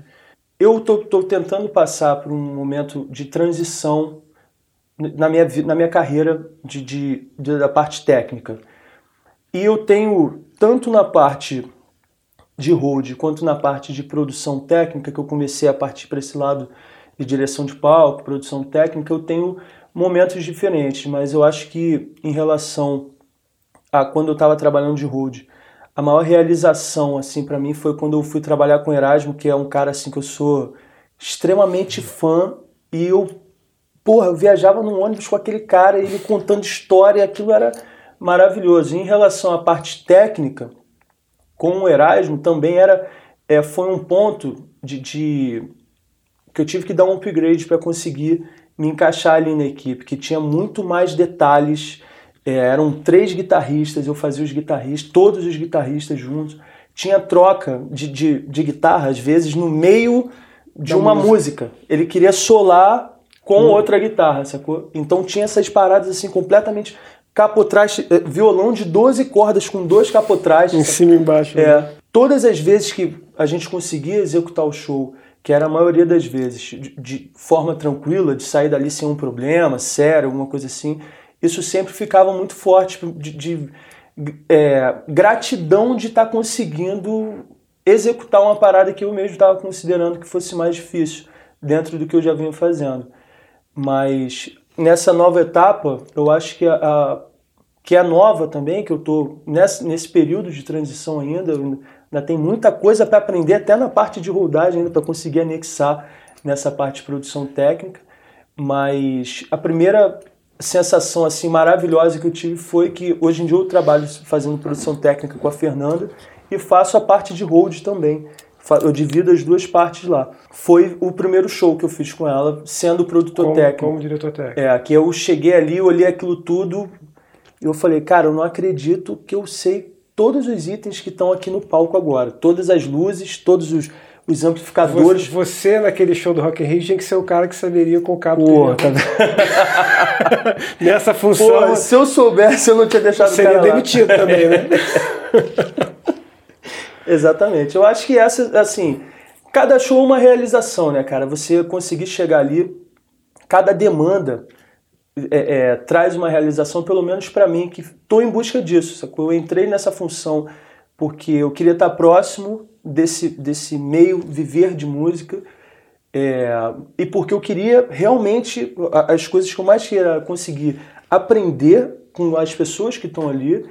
Eu tô, tô tentando passar por um momento de transição na minha na minha carreira de, de, de da parte técnica. E eu tenho tanto na parte de hold quanto na parte de produção técnica, que eu comecei a partir para esse lado de direção de palco, produção técnica, eu tenho momentos diferentes, mas eu acho que em relação a quando eu estava trabalhando de hold, a maior realização assim para mim foi quando eu fui trabalhar com Erasmo, que é um cara assim que eu sou extremamente fã e eu porra, eu viajava num ônibus com aquele cara, ele contando história, aquilo era maravilhoso. E em relação à parte técnica, com o Erasmo também era é, foi um ponto de, de que eu tive que dar um upgrade para conseguir me encaixar ali na equipe, que tinha muito mais detalhes É, eram três guitarristas, eu fazia os guitarristas, todos os guitarristas juntos. Tinha troca de, de, de guitarra, às vezes, no meio de da uma música. música. Ele queria solar com hum. outra guitarra, sacou? Então tinha essas paradas assim completamente capotrais, eh, violão de 12 cordas com dois capotrais. Em cima e embaixo. É. Né? Todas as vezes que a gente conseguia executar o show, que era a maioria das vezes, de, de forma tranquila, de sair dali sem um problema, sério, alguma coisa assim, isso sempre ficava muito forte de, de é, gratidão de estar tá conseguindo executar uma parada que eu mesmo estava considerando que fosse mais difícil dentro do que eu já vinha fazendo. Mas nessa nova etapa, eu acho que a, a que é nova também, que eu estou nesse, nesse período de transição ainda, ainda tem muita coisa para aprender, até na parte de rodagem ainda, para conseguir anexar nessa parte de produção técnica. Mas a primeira sensação assim maravilhosa que eu tive foi que hoje em dia eu trabalho fazendo produção técnica com a Fernanda e faço a parte de hold também. Eu divido as duas partes lá. Foi o primeiro show que eu fiz com ela, sendo produtor como, técnico. Como diretor técnico. É, que eu cheguei ali, olhei aquilo tudo, eu falei, cara, eu não acredito que eu sei todos os itens que estão aqui no palco agora. Todas as luzes, todos os, os amplificadores. Você, você, naquele show do Rock in Rio tinha que ser o cara que saberia com o cabo. Pô, tá... Nessa função. Pô, se eu soubesse, eu não tinha deixado seria o cara demitido também, né? Exatamente. Eu acho que essa, assim, cada show é uma realização, né, cara? Você conseguir chegar ali, cada demanda é, é, traz uma realização, pelo menos para mim, que estou em busca disso. Sacou? Eu entrei nessa função porque eu queria estar próximo desse, desse meio viver de música é, e porque eu queria realmente as coisas que eu mais queria conseguir aprender com as pessoas que estão ali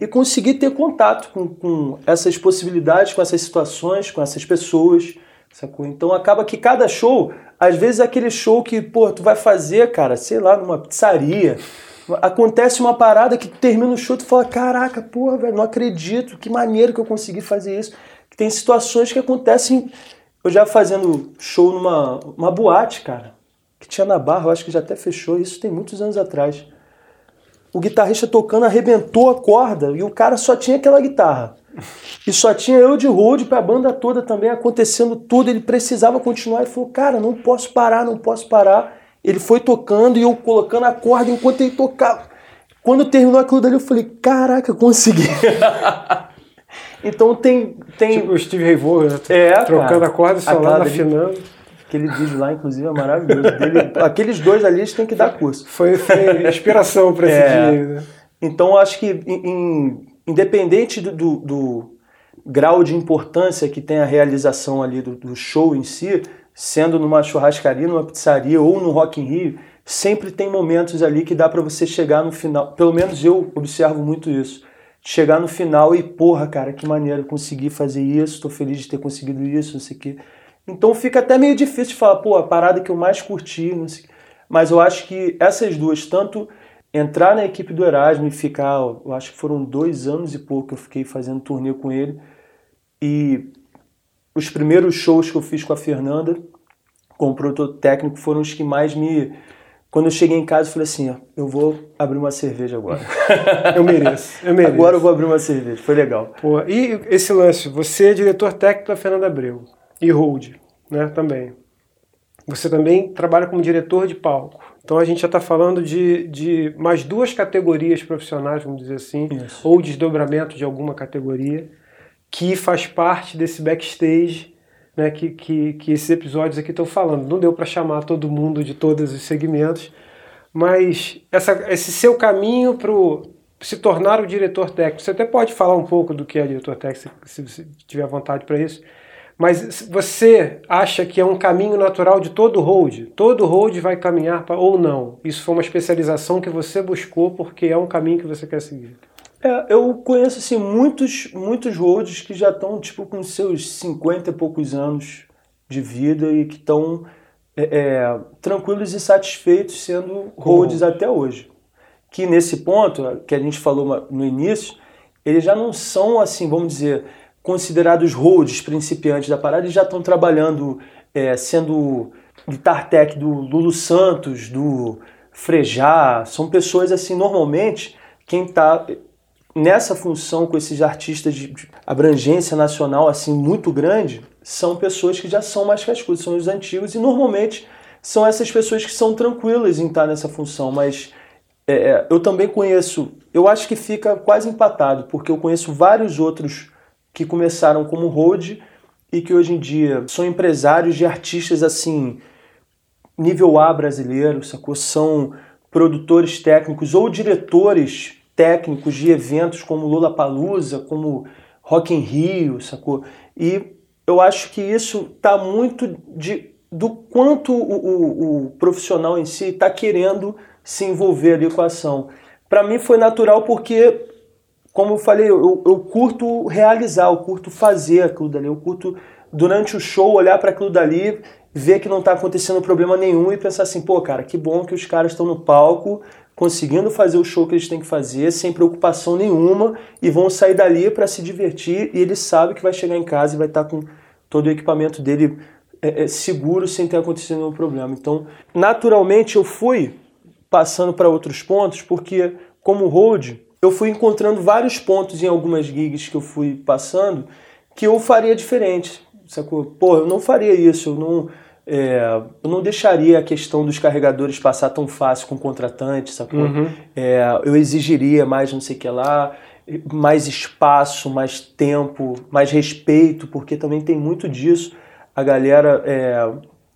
e conseguir ter contato com, com essas possibilidades, com essas situações, com essas pessoas, sacou? Então acaba que cada show, às vezes é aquele show que, pô, tu vai fazer, cara, sei lá, numa pizzaria, acontece uma parada que tu termina o show e tu fala, caraca, porra, velho, não acredito, que maneiro que eu consegui fazer isso. Tem situações que acontecem, eu já fazendo show numa uma boate, cara, que tinha na Barra, eu acho que já até fechou, isso tem muitos anos atrás o guitarrista tocando arrebentou a corda e o cara só tinha aquela guitarra. E só tinha eu de road para a banda toda também acontecendo tudo. Ele precisava continuar e falou: Cara, não posso parar, não posso parar. Ele foi tocando e eu colocando a corda enquanto ele tocava. Quando terminou aquilo dali, eu falei: Caraca, consegui. então tem, tem. Tipo o Steve Ray Vaughan, né? é, trocando cara, a corda e só lá afinando. Aquele vídeo lá, inclusive, é maravilhoso. Dele, aqueles dois ali, eles têm que dar curso. Foi, foi inspiração para esse é, dia. Né? Então, acho que, em, independente do, do, do, grau de importância que tem a realização ali do, do, show em si, sendo numa churrascaria, numa pizzaria ou no Rock in Rio, sempre tem momentos ali que dá para você chegar no final. Pelo menos eu observo muito isso. Chegar no final e, porra, cara, que maneiro, consegui fazer isso, estou feliz de ter conseguido isso, não sei o quê. Então fica até meio difícil falar, pô, a parada que eu mais curti, não sei. Mas eu acho que essas duas, tanto entrar na equipe do Erasmo e ficar, eu acho que foram dois anos e pouco que eu fiquei fazendo turnê com ele. E os primeiros shows que eu fiz com a Fernanda, como produtor técnico, foram os que mais me. Quando eu cheguei em casa, eu falei assim: ó, eu vou abrir uma cerveja agora. eu mereço, eu mereço. Agora eu vou abrir uma cerveja, foi legal. Pô, e esse lance, você é diretor técnico da Fernanda Abreu e hold, né, também. Você também trabalha como diretor de palco. Então a gente já está falando de, de mais duas categorias profissionais, vamos dizer assim, Isso. ou desdobramento de alguma categoria, que faz parte desse backstage né, que, que, que esses episódios aqui estão falando. Não deu para chamar todo mundo de todos os segmentos, mas essa, esse seu caminho para se tornar o diretor técnico, você até pode falar um pouco do que é diretor técnico, se você tiver vontade para isso, mas você acha que é um caminho natural de todo hold? Todo hold vai caminhar para ou não? Isso foi uma especialização que você buscou porque é um caminho que você quer seguir? É, eu conheço assim, muitos, muitos holds que já estão tipo, com seus 50 e poucos anos de vida e que estão é, é, tranquilos e satisfeitos sendo holds até hoje. Que nesse ponto, que a gente falou no início, eles já não são assim, vamos dizer, considerados holds principiantes da parada e já estão trabalhando, é, sendo guitar tech do Lulu Santos, do Frejá, são pessoas assim, normalmente, quem está nessa função com esses artistas de abrangência nacional assim muito grande são pessoas que já são mais cascudas, são os antigos e normalmente são essas pessoas que são tranquilas em estar nessa função, mas é, é, eu também conheço, eu acho que fica quase empatado, porque eu conheço vários outros que começaram como road e que hoje em dia são empresários de artistas assim, nível A brasileiro, sacou? São produtores técnicos ou diretores técnicos de eventos como Lula Palusa, como Rock in Rio, sacou? E eu acho que isso está muito de, do quanto o, o, o profissional em si está querendo se envolver ali com a ação. Para mim foi natural porque, como eu falei, eu, eu curto realizar, eu curto fazer aquilo dali, eu curto durante o show olhar para aquilo dali, ver que não está acontecendo problema nenhum e pensar assim, pô, cara, que bom que os caras estão no palco conseguindo fazer o show que eles têm que fazer sem preocupação nenhuma e vão sair dali para se divertir e ele sabe que vai chegar em casa e vai estar tá com todo o equipamento dele é, é, seguro sem ter acontecido nenhum problema. Então, naturalmente eu fui passando para outros pontos porque como road eu fui encontrando vários pontos em algumas gigs que eu fui passando que eu faria diferente, sacou? Pô, eu não faria isso, eu não é, eu não deixaria a questão dos carregadores passar tão fácil com o contratante, sacou? Uhum. É, eu exigiria mais não sei o que lá, mais espaço, mais tempo, mais respeito, porque também tem muito disso. A galera, é,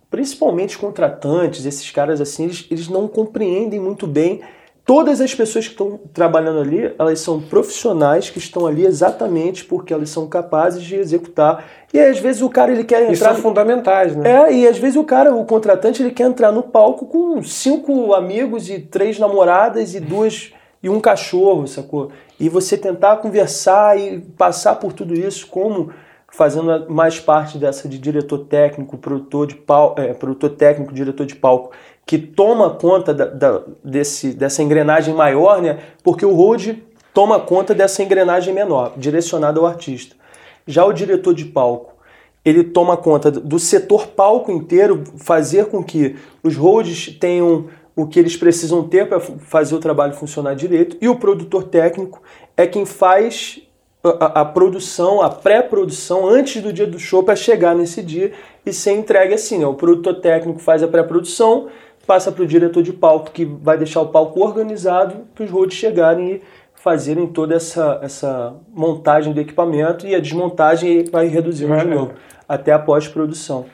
principalmente os contratantes, esses caras assim, eles, eles não compreendem muito bem todas as pessoas que estão trabalhando ali, elas são profissionais que estão ali exatamente porque elas são capazes de executar. E às vezes o cara ele quer entrar. E são fundamentais, né? É, e às vezes o cara, o contratante, ele quer entrar no palco com cinco amigos e três namoradas e duas e um cachorro, sacou? E você tentar conversar e passar por tudo isso como fazendo mais parte dessa de diretor técnico, produtor de palco, é, produtor técnico, diretor de palco que toma conta da, da, desse, dessa engrenagem maior, né? Porque o road toma conta dessa engrenagem menor, direcionada ao artista. Já o diretor de palco, ele toma conta do setor palco inteiro, fazer com que os roads tenham o que eles precisam ter para fazer o trabalho funcionar direito, e o produtor técnico é quem faz a, a produção, a pré-produção antes do dia do show para chegar nesse dia e ser entregue assim. Né? O produtor técnico faz a pré-produção, passa para o diretor de palco, que vai deixar o palco organizado para os roads chegarem e fazerem toda essa, essa montagem do equipamento e a desmontagem vai reduzindo de novo, até a pós-produção.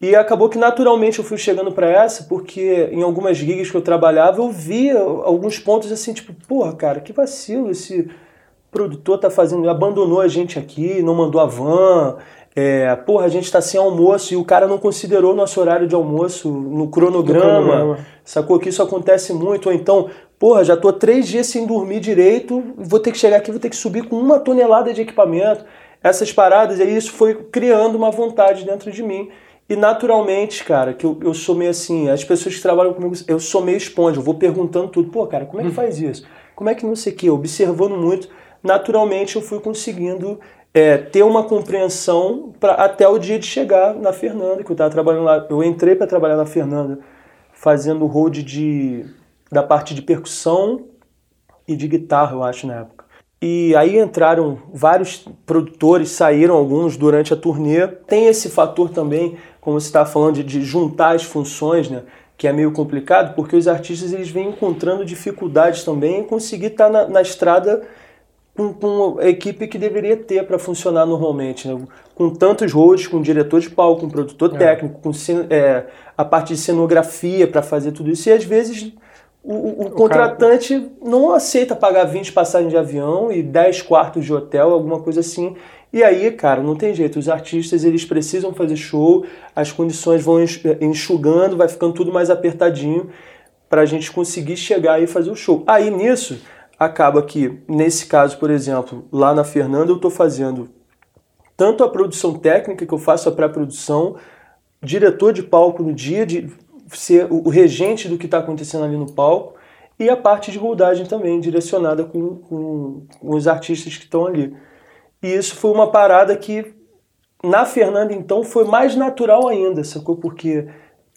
E acabou que naturalmente eu fui chegando para essa, porque em algumas gigs que eu trabalhava eu via alguns pontos assim, tipo, porra, cara, que vacilo esse produtor tá fazendo, abandonou a gente aqui, não mandou a van, é, porra, a gente está sem almoço e o cara não considerou nosso horário de almoço no cronograma, no cronograma, sacou? Que isso acontece muito, ou então, porra, já tô três dias sem dormir direito, vou ter que chegar aqui, vou ter que subir com uma tonelada de equipamento, essas paradas, e isso foi criando uma vontade dentro de mim, e naturalmente, cara, que eu, eu sou meio assim, as pessoas que trabalham comigo, eu sou meio esponja, eu vou perguntando tudo, pô, cara, como é que faz isso? Como é que não sei o que, observando muito, naturalmente eu fui conseguindo é, ter uma compreensão para até o dia de chegar na Fernanda, que eu estava trabalhando lá. Eu entrei para trabalhar na Fernanda fazendo hold de, da parte de percussão e de guitarra, eu acho, na época. E aí entraram vários produtores, saíram alguns durante a turnê. Tem esse fator também, como você estava falando, de, de, juntar as funções, né? Que é meio complicado, porque os artistas eles vêm encontrando dificuldades também em conseguir estar tá na, na estrada com, com a equipe que deveria ter para funcionar normalmente, né? com tantos roles, com diretor de palco, com produtor é. técnico, com é, a parte de cenografia para fazer tudo isso, e às vezes o, o, o contratante cara... não aceita pagar 20 passagens de avião e 10 quartos de hotel, alguma coisa assim. E aí, cara, não tem jeito. Os artistas eles precisam fazer show, as condições vão enxugando, vai ficando tudo mais apertadinho para a gente conseguir chegar e fazer o show. Aí nisso acaba que, nesse caso, por exemplo, lá na Fernanda eu estou fazendo tanto a produção técnica, que eu faço a pré-produção, diretor de palco no dia, de ser o regente do que está acontecendo ali no palco, e a parte de rodagem também, direcionada com, com, com os artistas que estão ali. E isso foi uma parada que, na Fernanda, então, foi mais natural ainda, sacou? Porque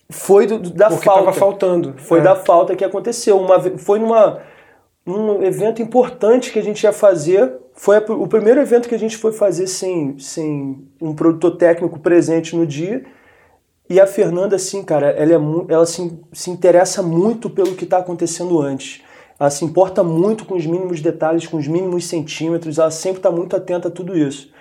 foi do, da Porque falta. Porque faltando. Foi é. da falta que aconteceu. Uma, foi numa um evento importante que a gente ia fazer. Foi a, o primeiro evento que a gente foi fazer sem, sem um produtor técnico presente no dia. E a Fernanda, assim, cara, ela, é, ela se, se interessa muito pelo que está acontecendo antes. Ela se importa muito com os mínimos detalhes, com os mínimos centímetros, ela sempre está muito atenta a tudo isso.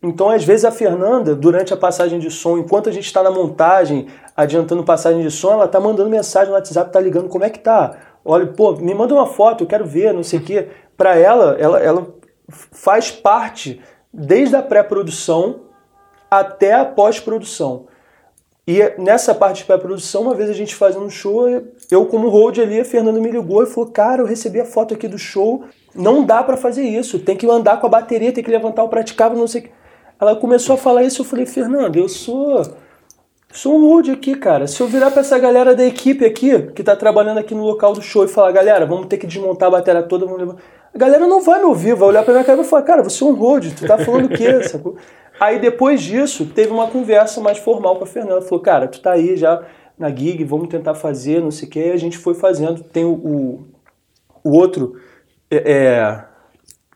Então, às vezes, a Fernanda, durante a passagem de som, enquanto a gente está na montagem, adiantando passagem de som, ela está mandando mensagem no WhatsApp, está ligando, como é que tá? Olha, pô, me manda uma foto, eu quero ver, não sei o quê. Para ela, ela, ela faz parte desde a pré-produção até a pós-produção. E nessa parte de pré-produção, uma vez a gente fazendo um show, eu como hold ali, a Fernanda me ligou e falou: Cara, eu recebi a foto aqui do show, não dá para fazer isso, tem que andar com a bateria, tem que levantar o praticável, não sei o que. Ela começou a falar isso, eu falei: Fernanda, eu sou. Sou um hold aqui, cara. Se eu virar pra essa galera da equipe aqui, que tá trabalhando aqui no local do show, e falar, galera, vamos ter que desmontar a bateria toda, vamos levar. A galera não vai me ouvir, vai olhar pra minha cara e falar, cara, você é um hold, tu tá falando o quê? Sacou? Aí depois disso, teve uma conversa mais formal com a Fernanda. Falou, cara, tu tá aí já na gig, vamos tentar fazer, não sei o quê. E a gente foi fazendo. Tem o, o, o outro. É, é,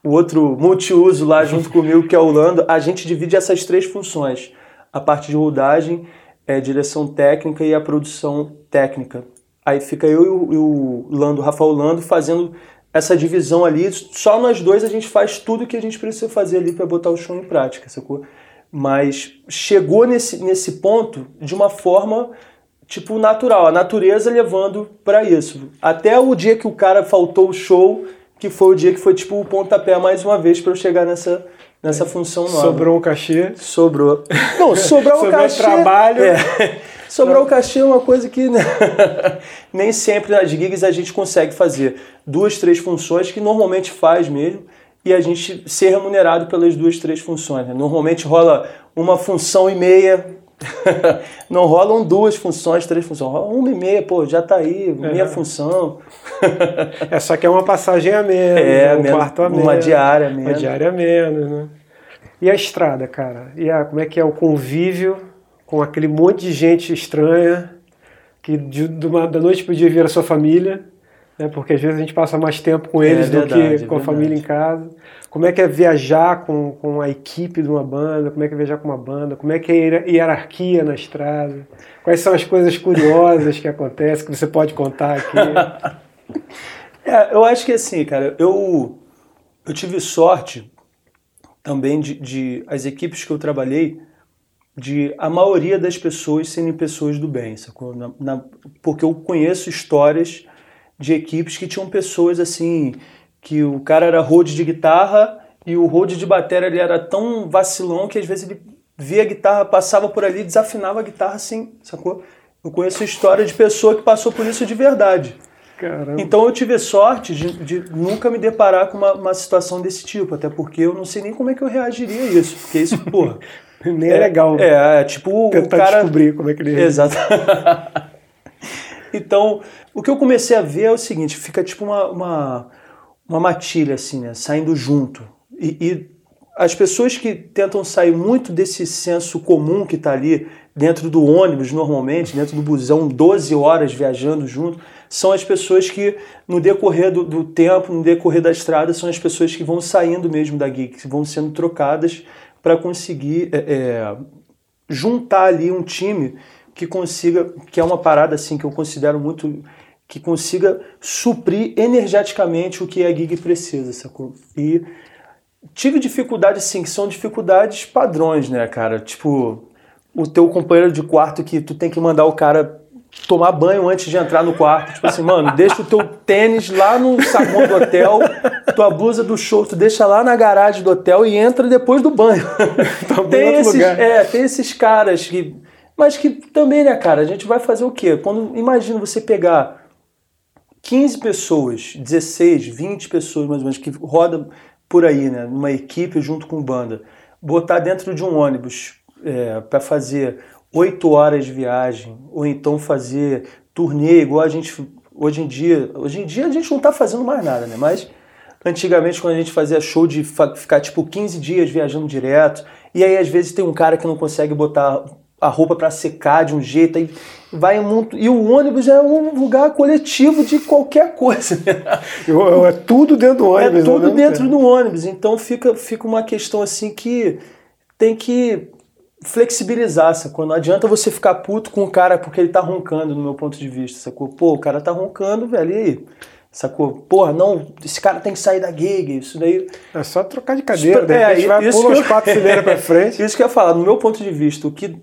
o outro multiuso lá junto comigo, que é o Lando. A gente divide essas três funções: a parte de rodagem, é, direção técnica e a produção técnica. Aí fica eu e o, Lando, o Rafael Lando, fazendo essa divisão ali, só nós dois a gente faz tudo que a gente precisa fazer ali para botar o show em prática, sacou? Mas chegou nesse, nesse ponto de uma forma tipo natural, a natureza levando para isso. Até o dia que o cara faltou o show, que foi o dia que foi tipo o pontapé mais uma vez para eu chegar nessa nessa função nova. Sobrou um cachê? Sobrou. Não, sobrou um cachê. trabalho. É. Sobrou o cachê é uma coisa que né, nem sempre nas gigs a gente consegue fazer duas, três funções que normalmente faz mesmo e a gente ser remunerado pelas duas, três funções. Né? Normalmente rola uma função e meia, não rolam duas funções, três funções, rola uma e meia, pô, já tá aí, minha função. é só que é uma passagem a menos, é, um quarto a menos. Uma diária a menos. Uma diária a menos, né? E a estrada, cara? E a, como é que é o convívio com aquele monte de gente estranha que de, de uma, da noite para o dia vira sua família, né? porque às vezes a gente passa mais tempo com é eles é do verdade, que com a família em casa. Como é que é viajar com, com a equipe de uma banda? Como é que é viajar com uma banda? Como é que é a hierarquia na estrada? Quais são as coisas curiosas que acontecem que você pode contar aqui? é, eu acho que assim, cara, eu, eu tive sorte também de, de as equipes que eu trabalhei de a maioria das pessoas serem pessoas do bem, sacou? Na, na, porque eu conheço histórias de equipes que tinham pessoas assim, que o cara era road de guitarra e o road de bateria ele era tão vacilão que às vezes ele via a guitarra, passava por ali, desafinava a guitarra assim, sacou? Eu conheço história de pessoa que passou por isso de verdade. Caramba. Então eu tive sorte de, de nunca me deparar com uma, uma, situação desse tipo, até porque eu não sei nem como é que eu reagiria a isso, porque isso, porra, Nem é, legal. É, é tipo Tentar o cara... descobrir como é que ele... Exato. então, o que eu comecei a ver é o seguinte, fica tipo uma, uma, uma matilha assim, né? Saindo junto. E, e as pessoas que tentam sair muito desse senso comum que está ali dentro do ônibus, normalmente, dentro do busão, 12 horas viajando junto, são as pessoas que, no decorrer do, do tempo, no decorrer da estrada, são as pessoas que vão saindo mesmo da gig, que vão sendo trocadas para conseguir é, é, juntar ali um time que consiga, que é uma parada assim que eu considero muito que consiga suprir energeticamente o que a gig precisa, sacou? E tive dificuldade sim, que são dificuldades padrões, né, cara? Tipo, o teu companheiro de quarto que tu tem que mandar o cara tomar banho antes de entrar no quarto. Tipo assim, mano, deixa o teu tênis lá no saguão do hotel, tua blusa do show, tu deixa lá na garagem do hotel e entra depois do banho. Tá tem, esses, é, tem esses caras que. Mas que também, né, cara, a gente vai fazer o quê? Quando imagina você pegar 15 pessoas, 16, 20 pessoas mais ou menos, que roda por aí, né, numa equipe junto com banda, botar dentro de um ônibus é, para fazer oito horas de viagem, ou então fazer turnê igual a gente hoje em dia. Hoje em dia a gente não está fazendo mais nada, né? Mas antigamente quando a gente fazia show de ficar tipo 15 dias viajando direto, e aí às vezes tem um cara que não consegue botar a roupa para secar de um jeito, aí vai muito. E o ônibus é um lugar coletivo de qualquer coisa. é tudo dentro do ônibus. É tudo dentro do ônibus. Então fica, fica uma questão assim que tem que flexibilizar, sacou? Não adianta você ficar puto com o cara porque ele tá roncando, no meu ponto de vista, sacou? Pô, o cara tá roncando, velho, e aí? Sacou? Porra, não, esse cara tem que sair da gig, isso daí. É só trocar de cadeira, daí é, vai isso pula os quatro fileiras pra frente. Isso que eu ia falar, no meu ponto de vista, o que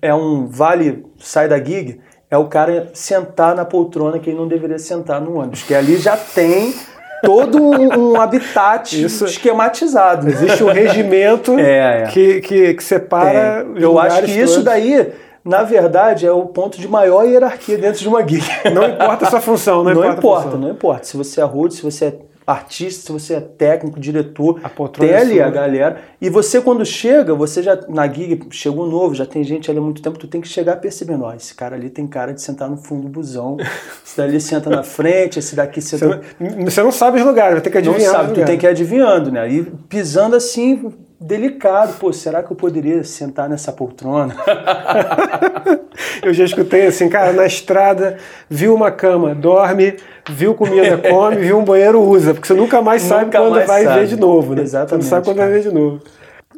é um vale sai da gig é o cara sentar na poltrona que ele não deveria sentar no ônibus, que ali já tem todo um, um habitat Isso, esquematizado. Existe um regimento é, é. Que, que, que, separa. Eu acho que isso daí na verdade, é o ponto de maior hierarquia dentro de uma gig. Não importa a sua função, não, não importa. importa não importa. Se você é rude, se você é artista, se você é técnico, diretor, tem ali a galera. E você, quando chega, você já, na gig, chegou novo, já tem gente ali há muito tempo, tu tem que chegar percebendo, ó, esse cara ali tem cara de sentar no fundo do busão, esse dali senta na frente, esse daqui senta... Você não, você não sabe os lugares, vai ter que adivinhar. Não sabe, tu tem que ir adivinhando, né? E pisando assim, delicado. Pô, será que eu poderia sentar nessa poltrona? eu já escutei assim, cara, na estrada, viu uma cama, dorme, viu comida, come, viu um banheiro, usa, porque você nunca mais nunca sabe quando mais vai sabe. ver de novo, né? Exatamente. Você não sabe quando cara. vai ver de novo.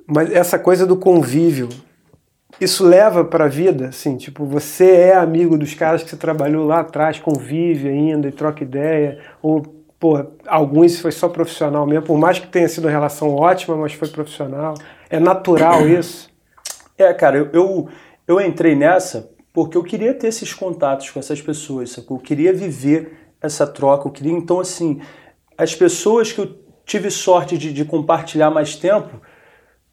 Mas essa coisa do convívio, isso leva para a vida, assim, tipo, você é amigo dos caras que você trabalhou lá atrás, convive ainda e troca ideia, ou pô, alguns foi só profissional mesmo, por mais que tenha sido uma relação ótima, mas foi profissional. É natural isso? É, cara, eu, eu, eu entrei nessa porque eu queria ter esses contatos com essas pessoas, sacou? Eu queria viver essa troca, eu queria, então, assim, as pessoas que eu tive sorte de, de compartilhar mais tempo,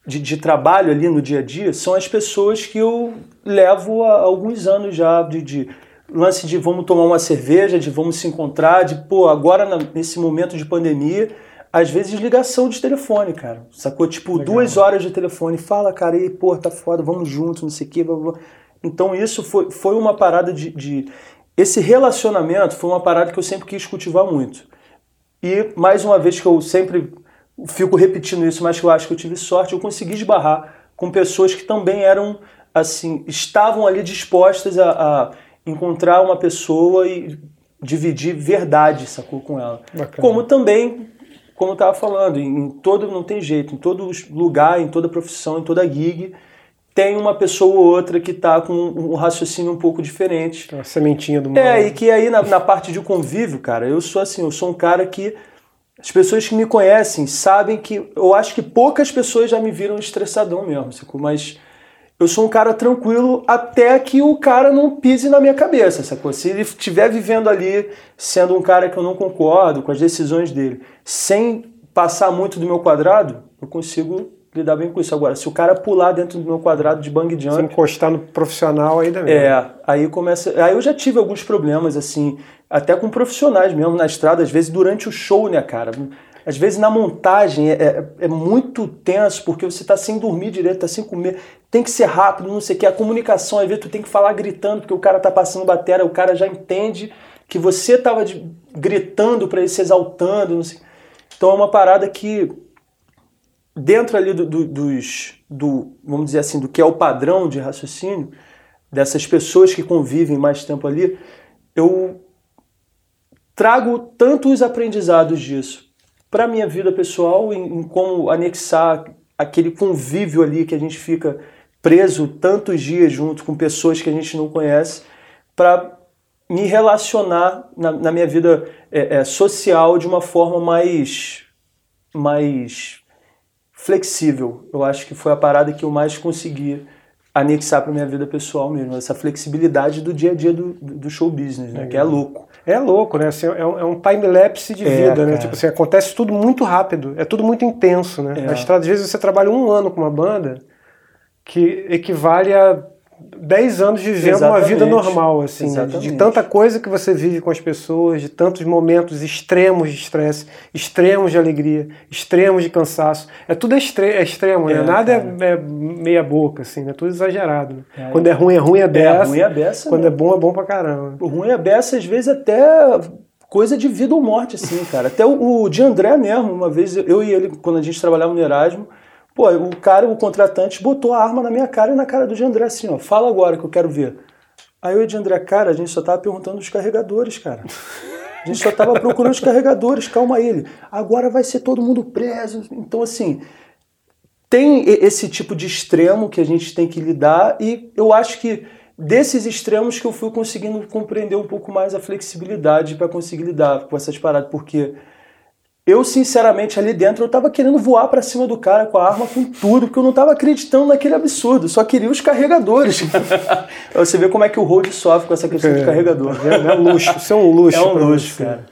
de, de, trabalho ali no dia a dia, são as pessoas que eu levo há alguns anos já de, de lance de vamos tomar uma cerveja, de vamos se encontrar, de pô, agora nesse momento de pandemia, às vezes ligação de telefone, cara. Sacou? Tipo, Legal. duas horas de telefone. Fala, cara, e pô, tá foda, vamos juntos, não sei o quê. Blá, blá. Então isso foi, foi uma parada de, de. Esse relacionamento foi uma parada que eu sempre quis cultivar muito. E, mais uma vez, que eu sempre fico repetindo isso, mas que eu acho que eu tive sorte, eu consegui esbarrar com pessoas que também eram, assim, estavam ali dispostas a, a encontrar uma pessoa e dividir verdade, sacou, com ela. Bacana. Como também, como eu estava falando, em todo, não tem jeito, em todo lugar, em toda profissão, em toda gig, tem uma pessoa ou outra que está com um raciocínio um pouco diferente. Uma sementinha do mal. É, e que aí na, na parte de convívio, cara, eu sou assim, eu sou um cara que as pessoas que me conhecem sabem que eu acho que poucas pessoas já me viram estressadão mesmo, sacou? Mas eu sou um cara tranquilo até que o cara não pise na minha cabeça, sacou? Se ele estiver vivendo ali, sendo um cara que eu não concordo com as decisões dele, sem passar muito do meu quadrado, eu consigo lidar bem com isso. Agora, se o cara pular dentro do meu quadrado de bang jump... Se encostar no profissional ainda mesmo. É, aí começa... Aí eu já tive alguns problemas, assim, até com profissionais mesmo na estrada, às vezes durante o show, né, cara? Às vezes na montagem é, é, é muito tenso, porque você está sem dormir direito, está sem comer, tem que ser rápido, não sei o que. A comunicação, às vezes, tu tem que falar gritando, porque o cara tá passando bateria, o cara já entende que você estava gritando para ele se exaltando, não sei. Então é uma parada que dentro ali do, do, dos, do, vamos dizer assim, do que é o padrão de raciocínio dessas pessoas que convivem mais tempo ali, eu trago tanto os aprendizados disso para a minha vida pessoal, em, em como anexar aquele convívio ali que a gente fica preso tantos dias junto com pessoas que a gente não conhece, para me relacionar na, na minha vida é, é, social de uma forma mais, mais flexível. Eu acho que foi a parada que eu mais consegui anexar para minha vida pessoal mesmo, essa flexibilidade do dia a dia do, do show business, né? É. Que é louco. É louco, né? Assim, é, um, é um time-lapse de é, vida, né? Tipo assim, acontece tudo muito rápido, é tudo muito intenso, né? É. Às vezes você trabalha um ano com uma banda que equivale a 10 anos vivendo Exatamente. uma vida normal, assim, né? de, de, tanta coisa que você vive com as pessoas, de tantos momentos extremos de estresse, extremos de alegria, extremos de cansaço. É tudo extre é extremo, né? é, né? Nada é, é, meia boca, assim, é tudo exagerado. Né? É, quando é ruim, é ruim, é beça. É, ruim é beça. Quando é bom, é bom pra caramba. O ruim é beça, às vezes, até coisa de vida ou morte, assim, cara. Até o, o de André mesmo, uma vez, eu e ele, quando a gente trabalhava no Erasmo, Pô, o cara, o contratante, botou a arma na minha cara e na cara do André assim, ó, fala agora que eu quero ver. Aí eu e o André, cara, a gente só tava perguntando os carregadores, cara. A gente só tava procurando os carregadores, calma ele. Agora vai ser todo mundo preso. Então, assim, tem esse tipo de extremo que a gente tem que lidar e eu acho que desses extremos que eu fui conseguindo compreender um pouco mais a flexibilidade para conseguir lidar com essas paradas, porque eu, sinceramente, ali dentro, eu tava querendo voar para cima do cara com a arma, com tudo, porque eu não tava acreditando naquele absurdo, só queria os carregadores. você vê como é que o Road sofre com essa questão é, de carregador. É, é luxo, isso é um luxo. É um luxo, você. cara.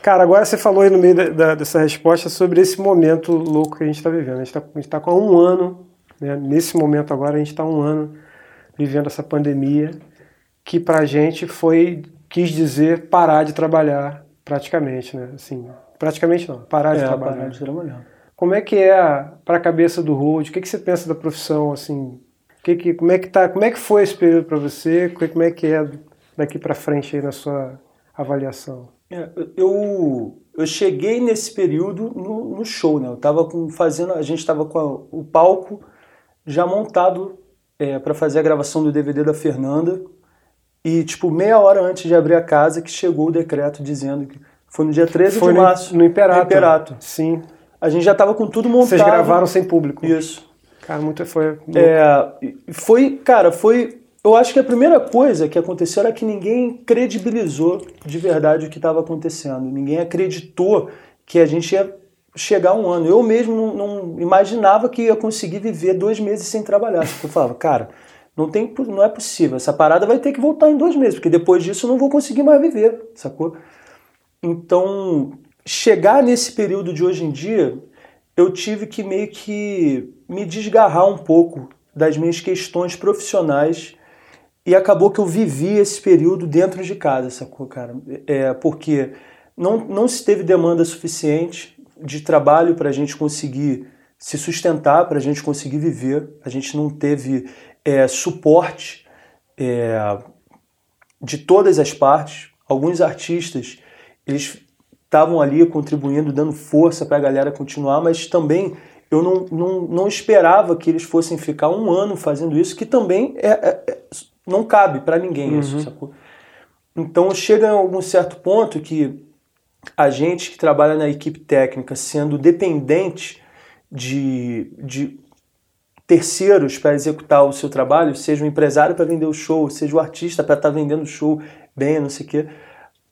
Cara, agora você falou aí no meio da, da, dessa resposta sobre esse momento louco que a gente está vivendo. A gente está tá com um ano, né? nesse momento agora, a gente está um ano vivendo essa pandemia que pra gente foi, quis dizer, parar de trabalhar praticamente, né? Assim, Praticamente não, parar de é, trabalhar. Parar de trabalhar. Como é que é para a cabeça do Road? O que, que você pensa da profissão assim? Que que, como é que tá? Como é que foi esse período para você? Como é que é daqui para frente aí na sua avaliação? É, eu eu cheguei nesse período no, no show, né? Eu tava com, fazendo, a gente estava com a, o palco já montado é, para fazer a gravação do DVD da Fernanda e tipo meia hora antes de abrir a casa que chegou o decreto dizendo que foi no dia 13 Foi de no, março. No Imperato. No Imperato. Sim. A gente já estava com tudo montado. Vocês gravaram sem público. Isso. Cara, muito foi. É, foi, cara, foi. Eu acho que a primeira coisa que aconteceu era que ninguém credibilizou de verdade o que estava acontecendo. Ninguém acreditou que a gente ia chegar um ano. Eu mesmo não, não, imaginava que ia conseguir viver dois meses sem trabalhar. Eu falava, cara, não, tem, não é possível. Essa parada vai ter que voltar em dois meses, porque depois disso eu não vou conseguir mais viver, sacou? Então, chegar nesse período de hoje em dia, eu tive que meio que me desgarrar um pouco das minhas questões profissionais e acabou que eu vivi esse período dentro de casa, sacou, cara? É, porque não, não se teve demanda suficiente de trabalho para a gente conseguir se sustentar, para a gente conseguir viver. A gente não teve é, suporte é, de todas as partes. Alguns artistas eles estavam ali contribuindo, dando força para a galera continuar, mas também eu não, não, não esperava que eles fossem ficar um ano fazendo isso, que também é, é, é não cabe para ninguém uhum. isso, sacou? Então chega a algum certo ponto que a gente que trabalha na equipe técnica, sendo dependente de, de terceiros para executar o seu trabalho, seja o empresário para vender o show, seja o artista para estar tá vendendo o show bem, não sei o quê,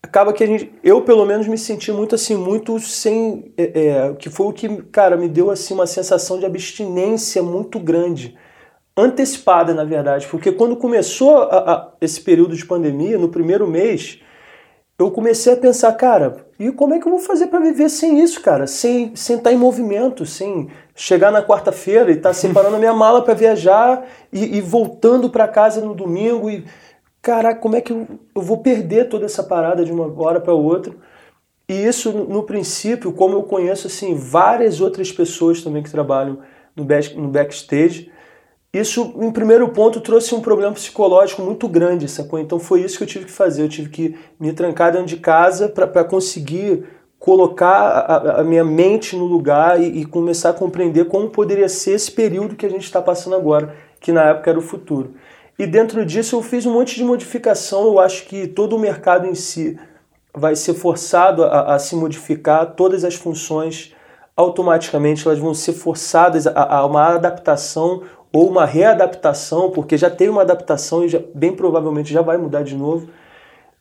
acaba que a gente, eu pelo menos me senti muito assim, muito sem, é, é, que foi o que, cara, me deu assim uma sensação de abstinência muito grande, antecipada na verdade, porque quando começou a, a, esse período de pandemia, no primeiro mês, eu comecei a pensar, cara, e como é que eu vou fazer para viver sem isso, cara? Sem, sem estar tá em movimento, sem chegar na quarta-feira e estar tá separando a minha mala para viajar e, e voltando para casa no domingo e caraca, como é que eu, eu vou perder toda essa parada de uma hora para outra? E isso, no princípio, como eu conheço assim várias outras pessoas também que trabalham no, back, no backstage, isso, em primeiro ponto, trouxe um problema psicológico muito grande, sacou? Então foi isso que eu tive que fazer. Eu tive que me trancar dentro de casa para conseguir colocar a, a, minha mente no lugar e, e, começar a compreender como poderia ser esse período que a gente está passando agora, que na época era o futuro. E dentro disso eu fiz um monte de modificação. Eu acho que todo o mercado em si vai ser forçado a, a se modificar, todas as funções automaticamente elas vão ser forçadas a, a, uma adaptação ou uma readaptação, porque já teve uma adaptação e já, bem provavelmente já vai mudar de novo.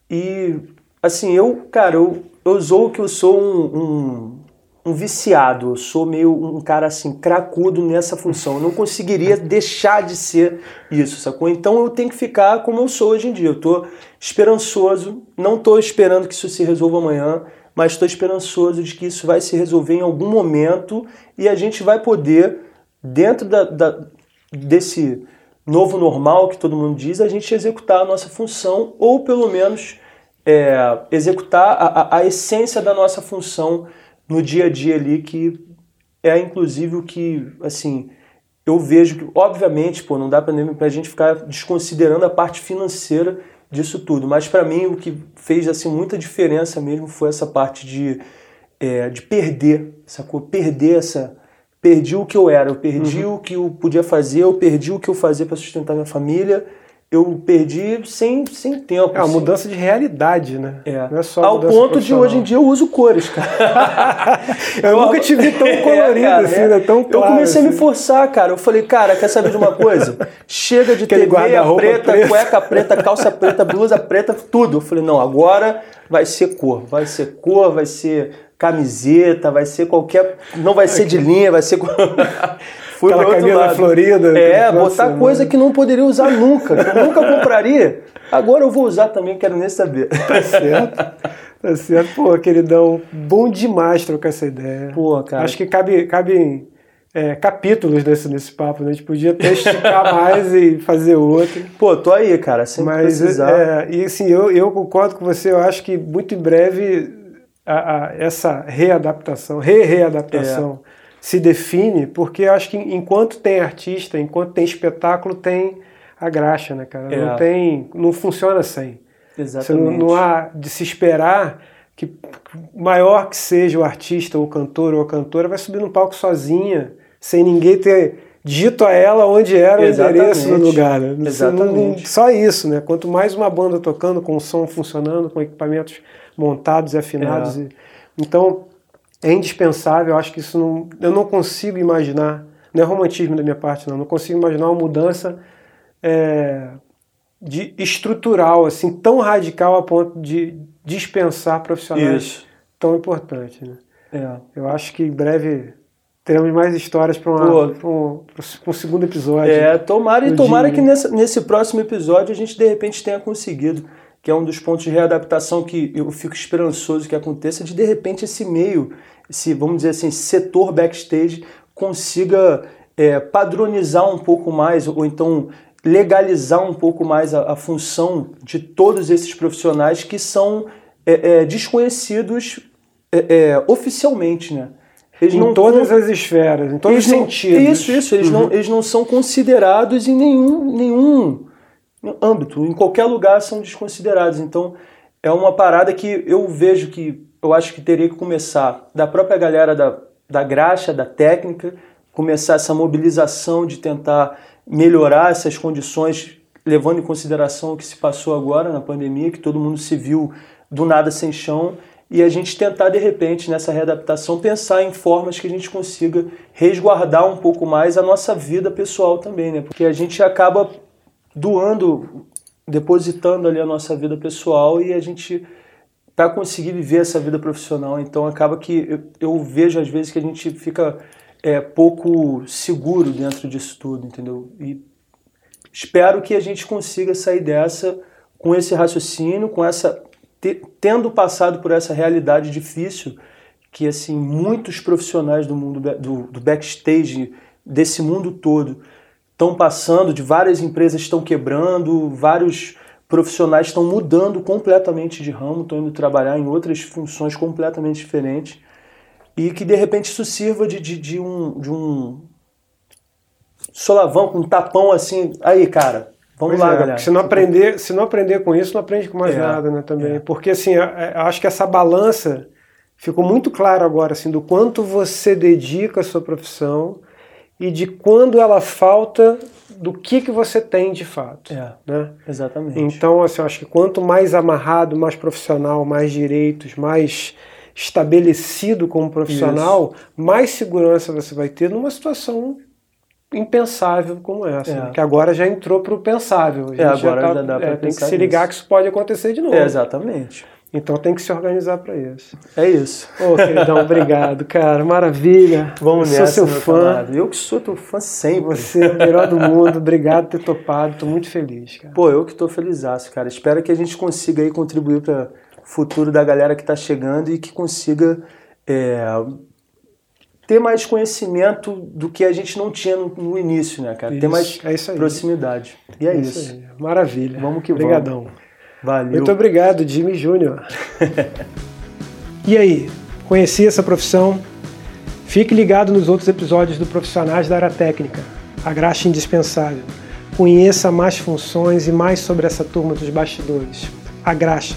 E assim, eu, cara, eu, eu sou que eu sou um, um um viciado, eu sou meio um cara assim, cracudo nessa função. Eu não conseguiria deixar de ser isso, sacou? Então eu tenho que ficar como eu sou hoje em dia. Eu tô esperançoso, não tô esperando que isso se resolva amanhã, mas estou esperançoso de que isso vai se resolver em algum momento e a gente vai poder, dentro da, da, desse novo normal que todo mundo diz, a gente executar a nossa função ou pelo menos é, executar a, a, a essência da nossa função no dia a dia ali que é inclusive o que, assim, eu vejo que, obviamente, pô, não dá para a gente ficar desconsiderando a parte financeira disso tudo, mas para mim o que fez assim muita diferença mesmo foi essa parte de, é, de perder, sacou? Perder essa, perdi o que eu era, eu perdi uhum. o que eu podia fazer, eu perdi o que eu fazia para sustentar minha família eu perdi sem, sem tempo. É uma assim. mudança de realidade, né? É. Não é só Ao ponto de hoje em dia eu uso cores, cara. eu nunca te vi tão é, colorido é, cara, assim, é. né? Tão claro. Eu comecei assim. a me forçar, cara. Eu falei, cara, quer saber de uma coisa? Chega de ter meia preta, preta, cueca preta, calça preta, blusa preta, tudo. Eu falei, não, agora vai ser cor. Vai ser cor, vai ser camiseta, vai ser qualquer. Não vai ser de linha, vai ser. Fui Aquela camisa lado. florida. É, botar coisa que não poderia usar nunca, que eu nunca compraria. Agora eu vou usar também, quero nem saber. Tá certo. Tá certo. Pô, queridão, bom demais trocar essa ideia. Pô, cara. Acho que cabe, cabe é, capítulos nesse, nesse papo, né? A gente podia até esticar mais e fazer outro. Pô, tô aí, cara, sem Mas, precisar. É, e assim, eu, eu concordo com você, eu acho que muito em breve a, a, essa readaptação, re-readaptação é se define, porque acho que enquanto tem artista, enquanto tem espetáculo, tem a graxa, né, cara? É. Não tem, não funciona sem. Exatamente. Não, não, há de se esperar que maior que seja o artista, ou o cantor ou a cantora, vai subir no palco sozinha, sem ninguém ter dito a ela onde era Exatamente. o endereço do lugar. Né? Exatamente. Não, só isso, né? Quanto mais uma banda tocando, com o som funcionando, com equipamentos montados e afinados. É. E... Então, é indispensável. Eu acho que isso não, eu não consigo imaginar, não é romantismo da minha parte, não. Não consigo imaginar uma mudança é, de estrutural assim tão radical a ponto de dispensar profissionais isso. tão importantes. Né? É. Eu acho que em breve teremos mais histórias para um, um, segundo episódio. É, tomara e tomara dia. que nesse, nesse próximo episódio a gente de repente tenha conseguido que é um dos pontos de readaptação que eu fico esperançoso que aconteça, de de repente esse meio, esse, vamos dizer assim, setor backstage consiga é, padronizar um pouco mais, ou então legalizar um pouco mais a, a função de todos esses profissionais que são é, é, desconhecidos é, é, oficialmente, né? Eles em todas as esferas, em todos os sentidos. Isso, isso. Eles, uhum. não, eles não são considerados em nenhum, nenhum âmbito, em qualquer lugar são desconsiderados. Então é uma parada que eu vejo que eu acho que teria que começar da própria galera da, da graxa, da técnica, começar essa mobilização de tentar melhorar essas condições, levando em consideração o que se passou agora na pandemia, que todo mundo se viu do nada sem chão, e a gente tentar, de repente, nessa readaptação, pensar em formas que a gente consiga resguardar um pouco mais a nossa vida pessoal também, né? Porque a gente acaba doando, depositando ali a nossa vida pessoal e a gente para conseguir viver essa vida profissional. Então acaba que eu, eu vejo às vezes que a gente fica é, pouco seguro dentro disso tudo, entendeu? E espero que a gente consiga sair dessa com esse raciocínio, com essa tendo passado por essa realidade difícil que assim muitos profissionais do mundo do, do backstage desse mundo todo estão passando, de várias empresas estão quebrando, vários profissionais estão mudando completamente de ramo, estão indo trabalhar em outras funções completamente diferentes e que de repente isso sirva de, de, de um, de um solavão, um tapão assim, aí cara, vamos pois lá, é, galera. Se não, aprender, se não aprender com isso, não aprende com mais é, nada, né, também. É. Porque assim, acho que essa balança ficou muito claro agora, assim, do quanto você dedica a sua profissão e de quando ela falta do que, que você tem de fato. É, né? Exatamente. Então, assim, eu acho que quanto mais amarrado, mais profissional, mais direitos, mais estabelecido como profissional, Isso. mais segurança você vai ter numa situação impensável como essa, é. né? que agora já entrou para o pensável. A é, agora já, tá, já dá é, Tem que se ligar nisso. que isso pode acontecer de novo. É, exatamente. Então tem que se organizar para isso. É isso. Ô, queridão, obrigado, cara. Maravilha. Vamos eu nessa, sou seu fã. Camarada. Eu que sou teu fã sempre. Você é o melhor do mundo. Obrigado por ter topado. Tô muito feliz, cara. Pô, eu que tô feliz, cara. Espero que a gente consiga aí contribuir para o futuro da galera que tá chegando e que consiga é, ter mais conhecimento do que a gente não tinha no, no início, né, cara? Isso, ter mais é proximidade. E é, é isso. isso. Maravilha. Vamos que Obrigadão. vamos. Valeu. Muito obrigado, Jimmy Júnior. e aí, conheci essa profissão? Fique ligado nos outros episódios do Profissionais da Área Técnica, a graxa indispensável. Conheça mais funções e mais sobre essa turma dos bastidores. A graxa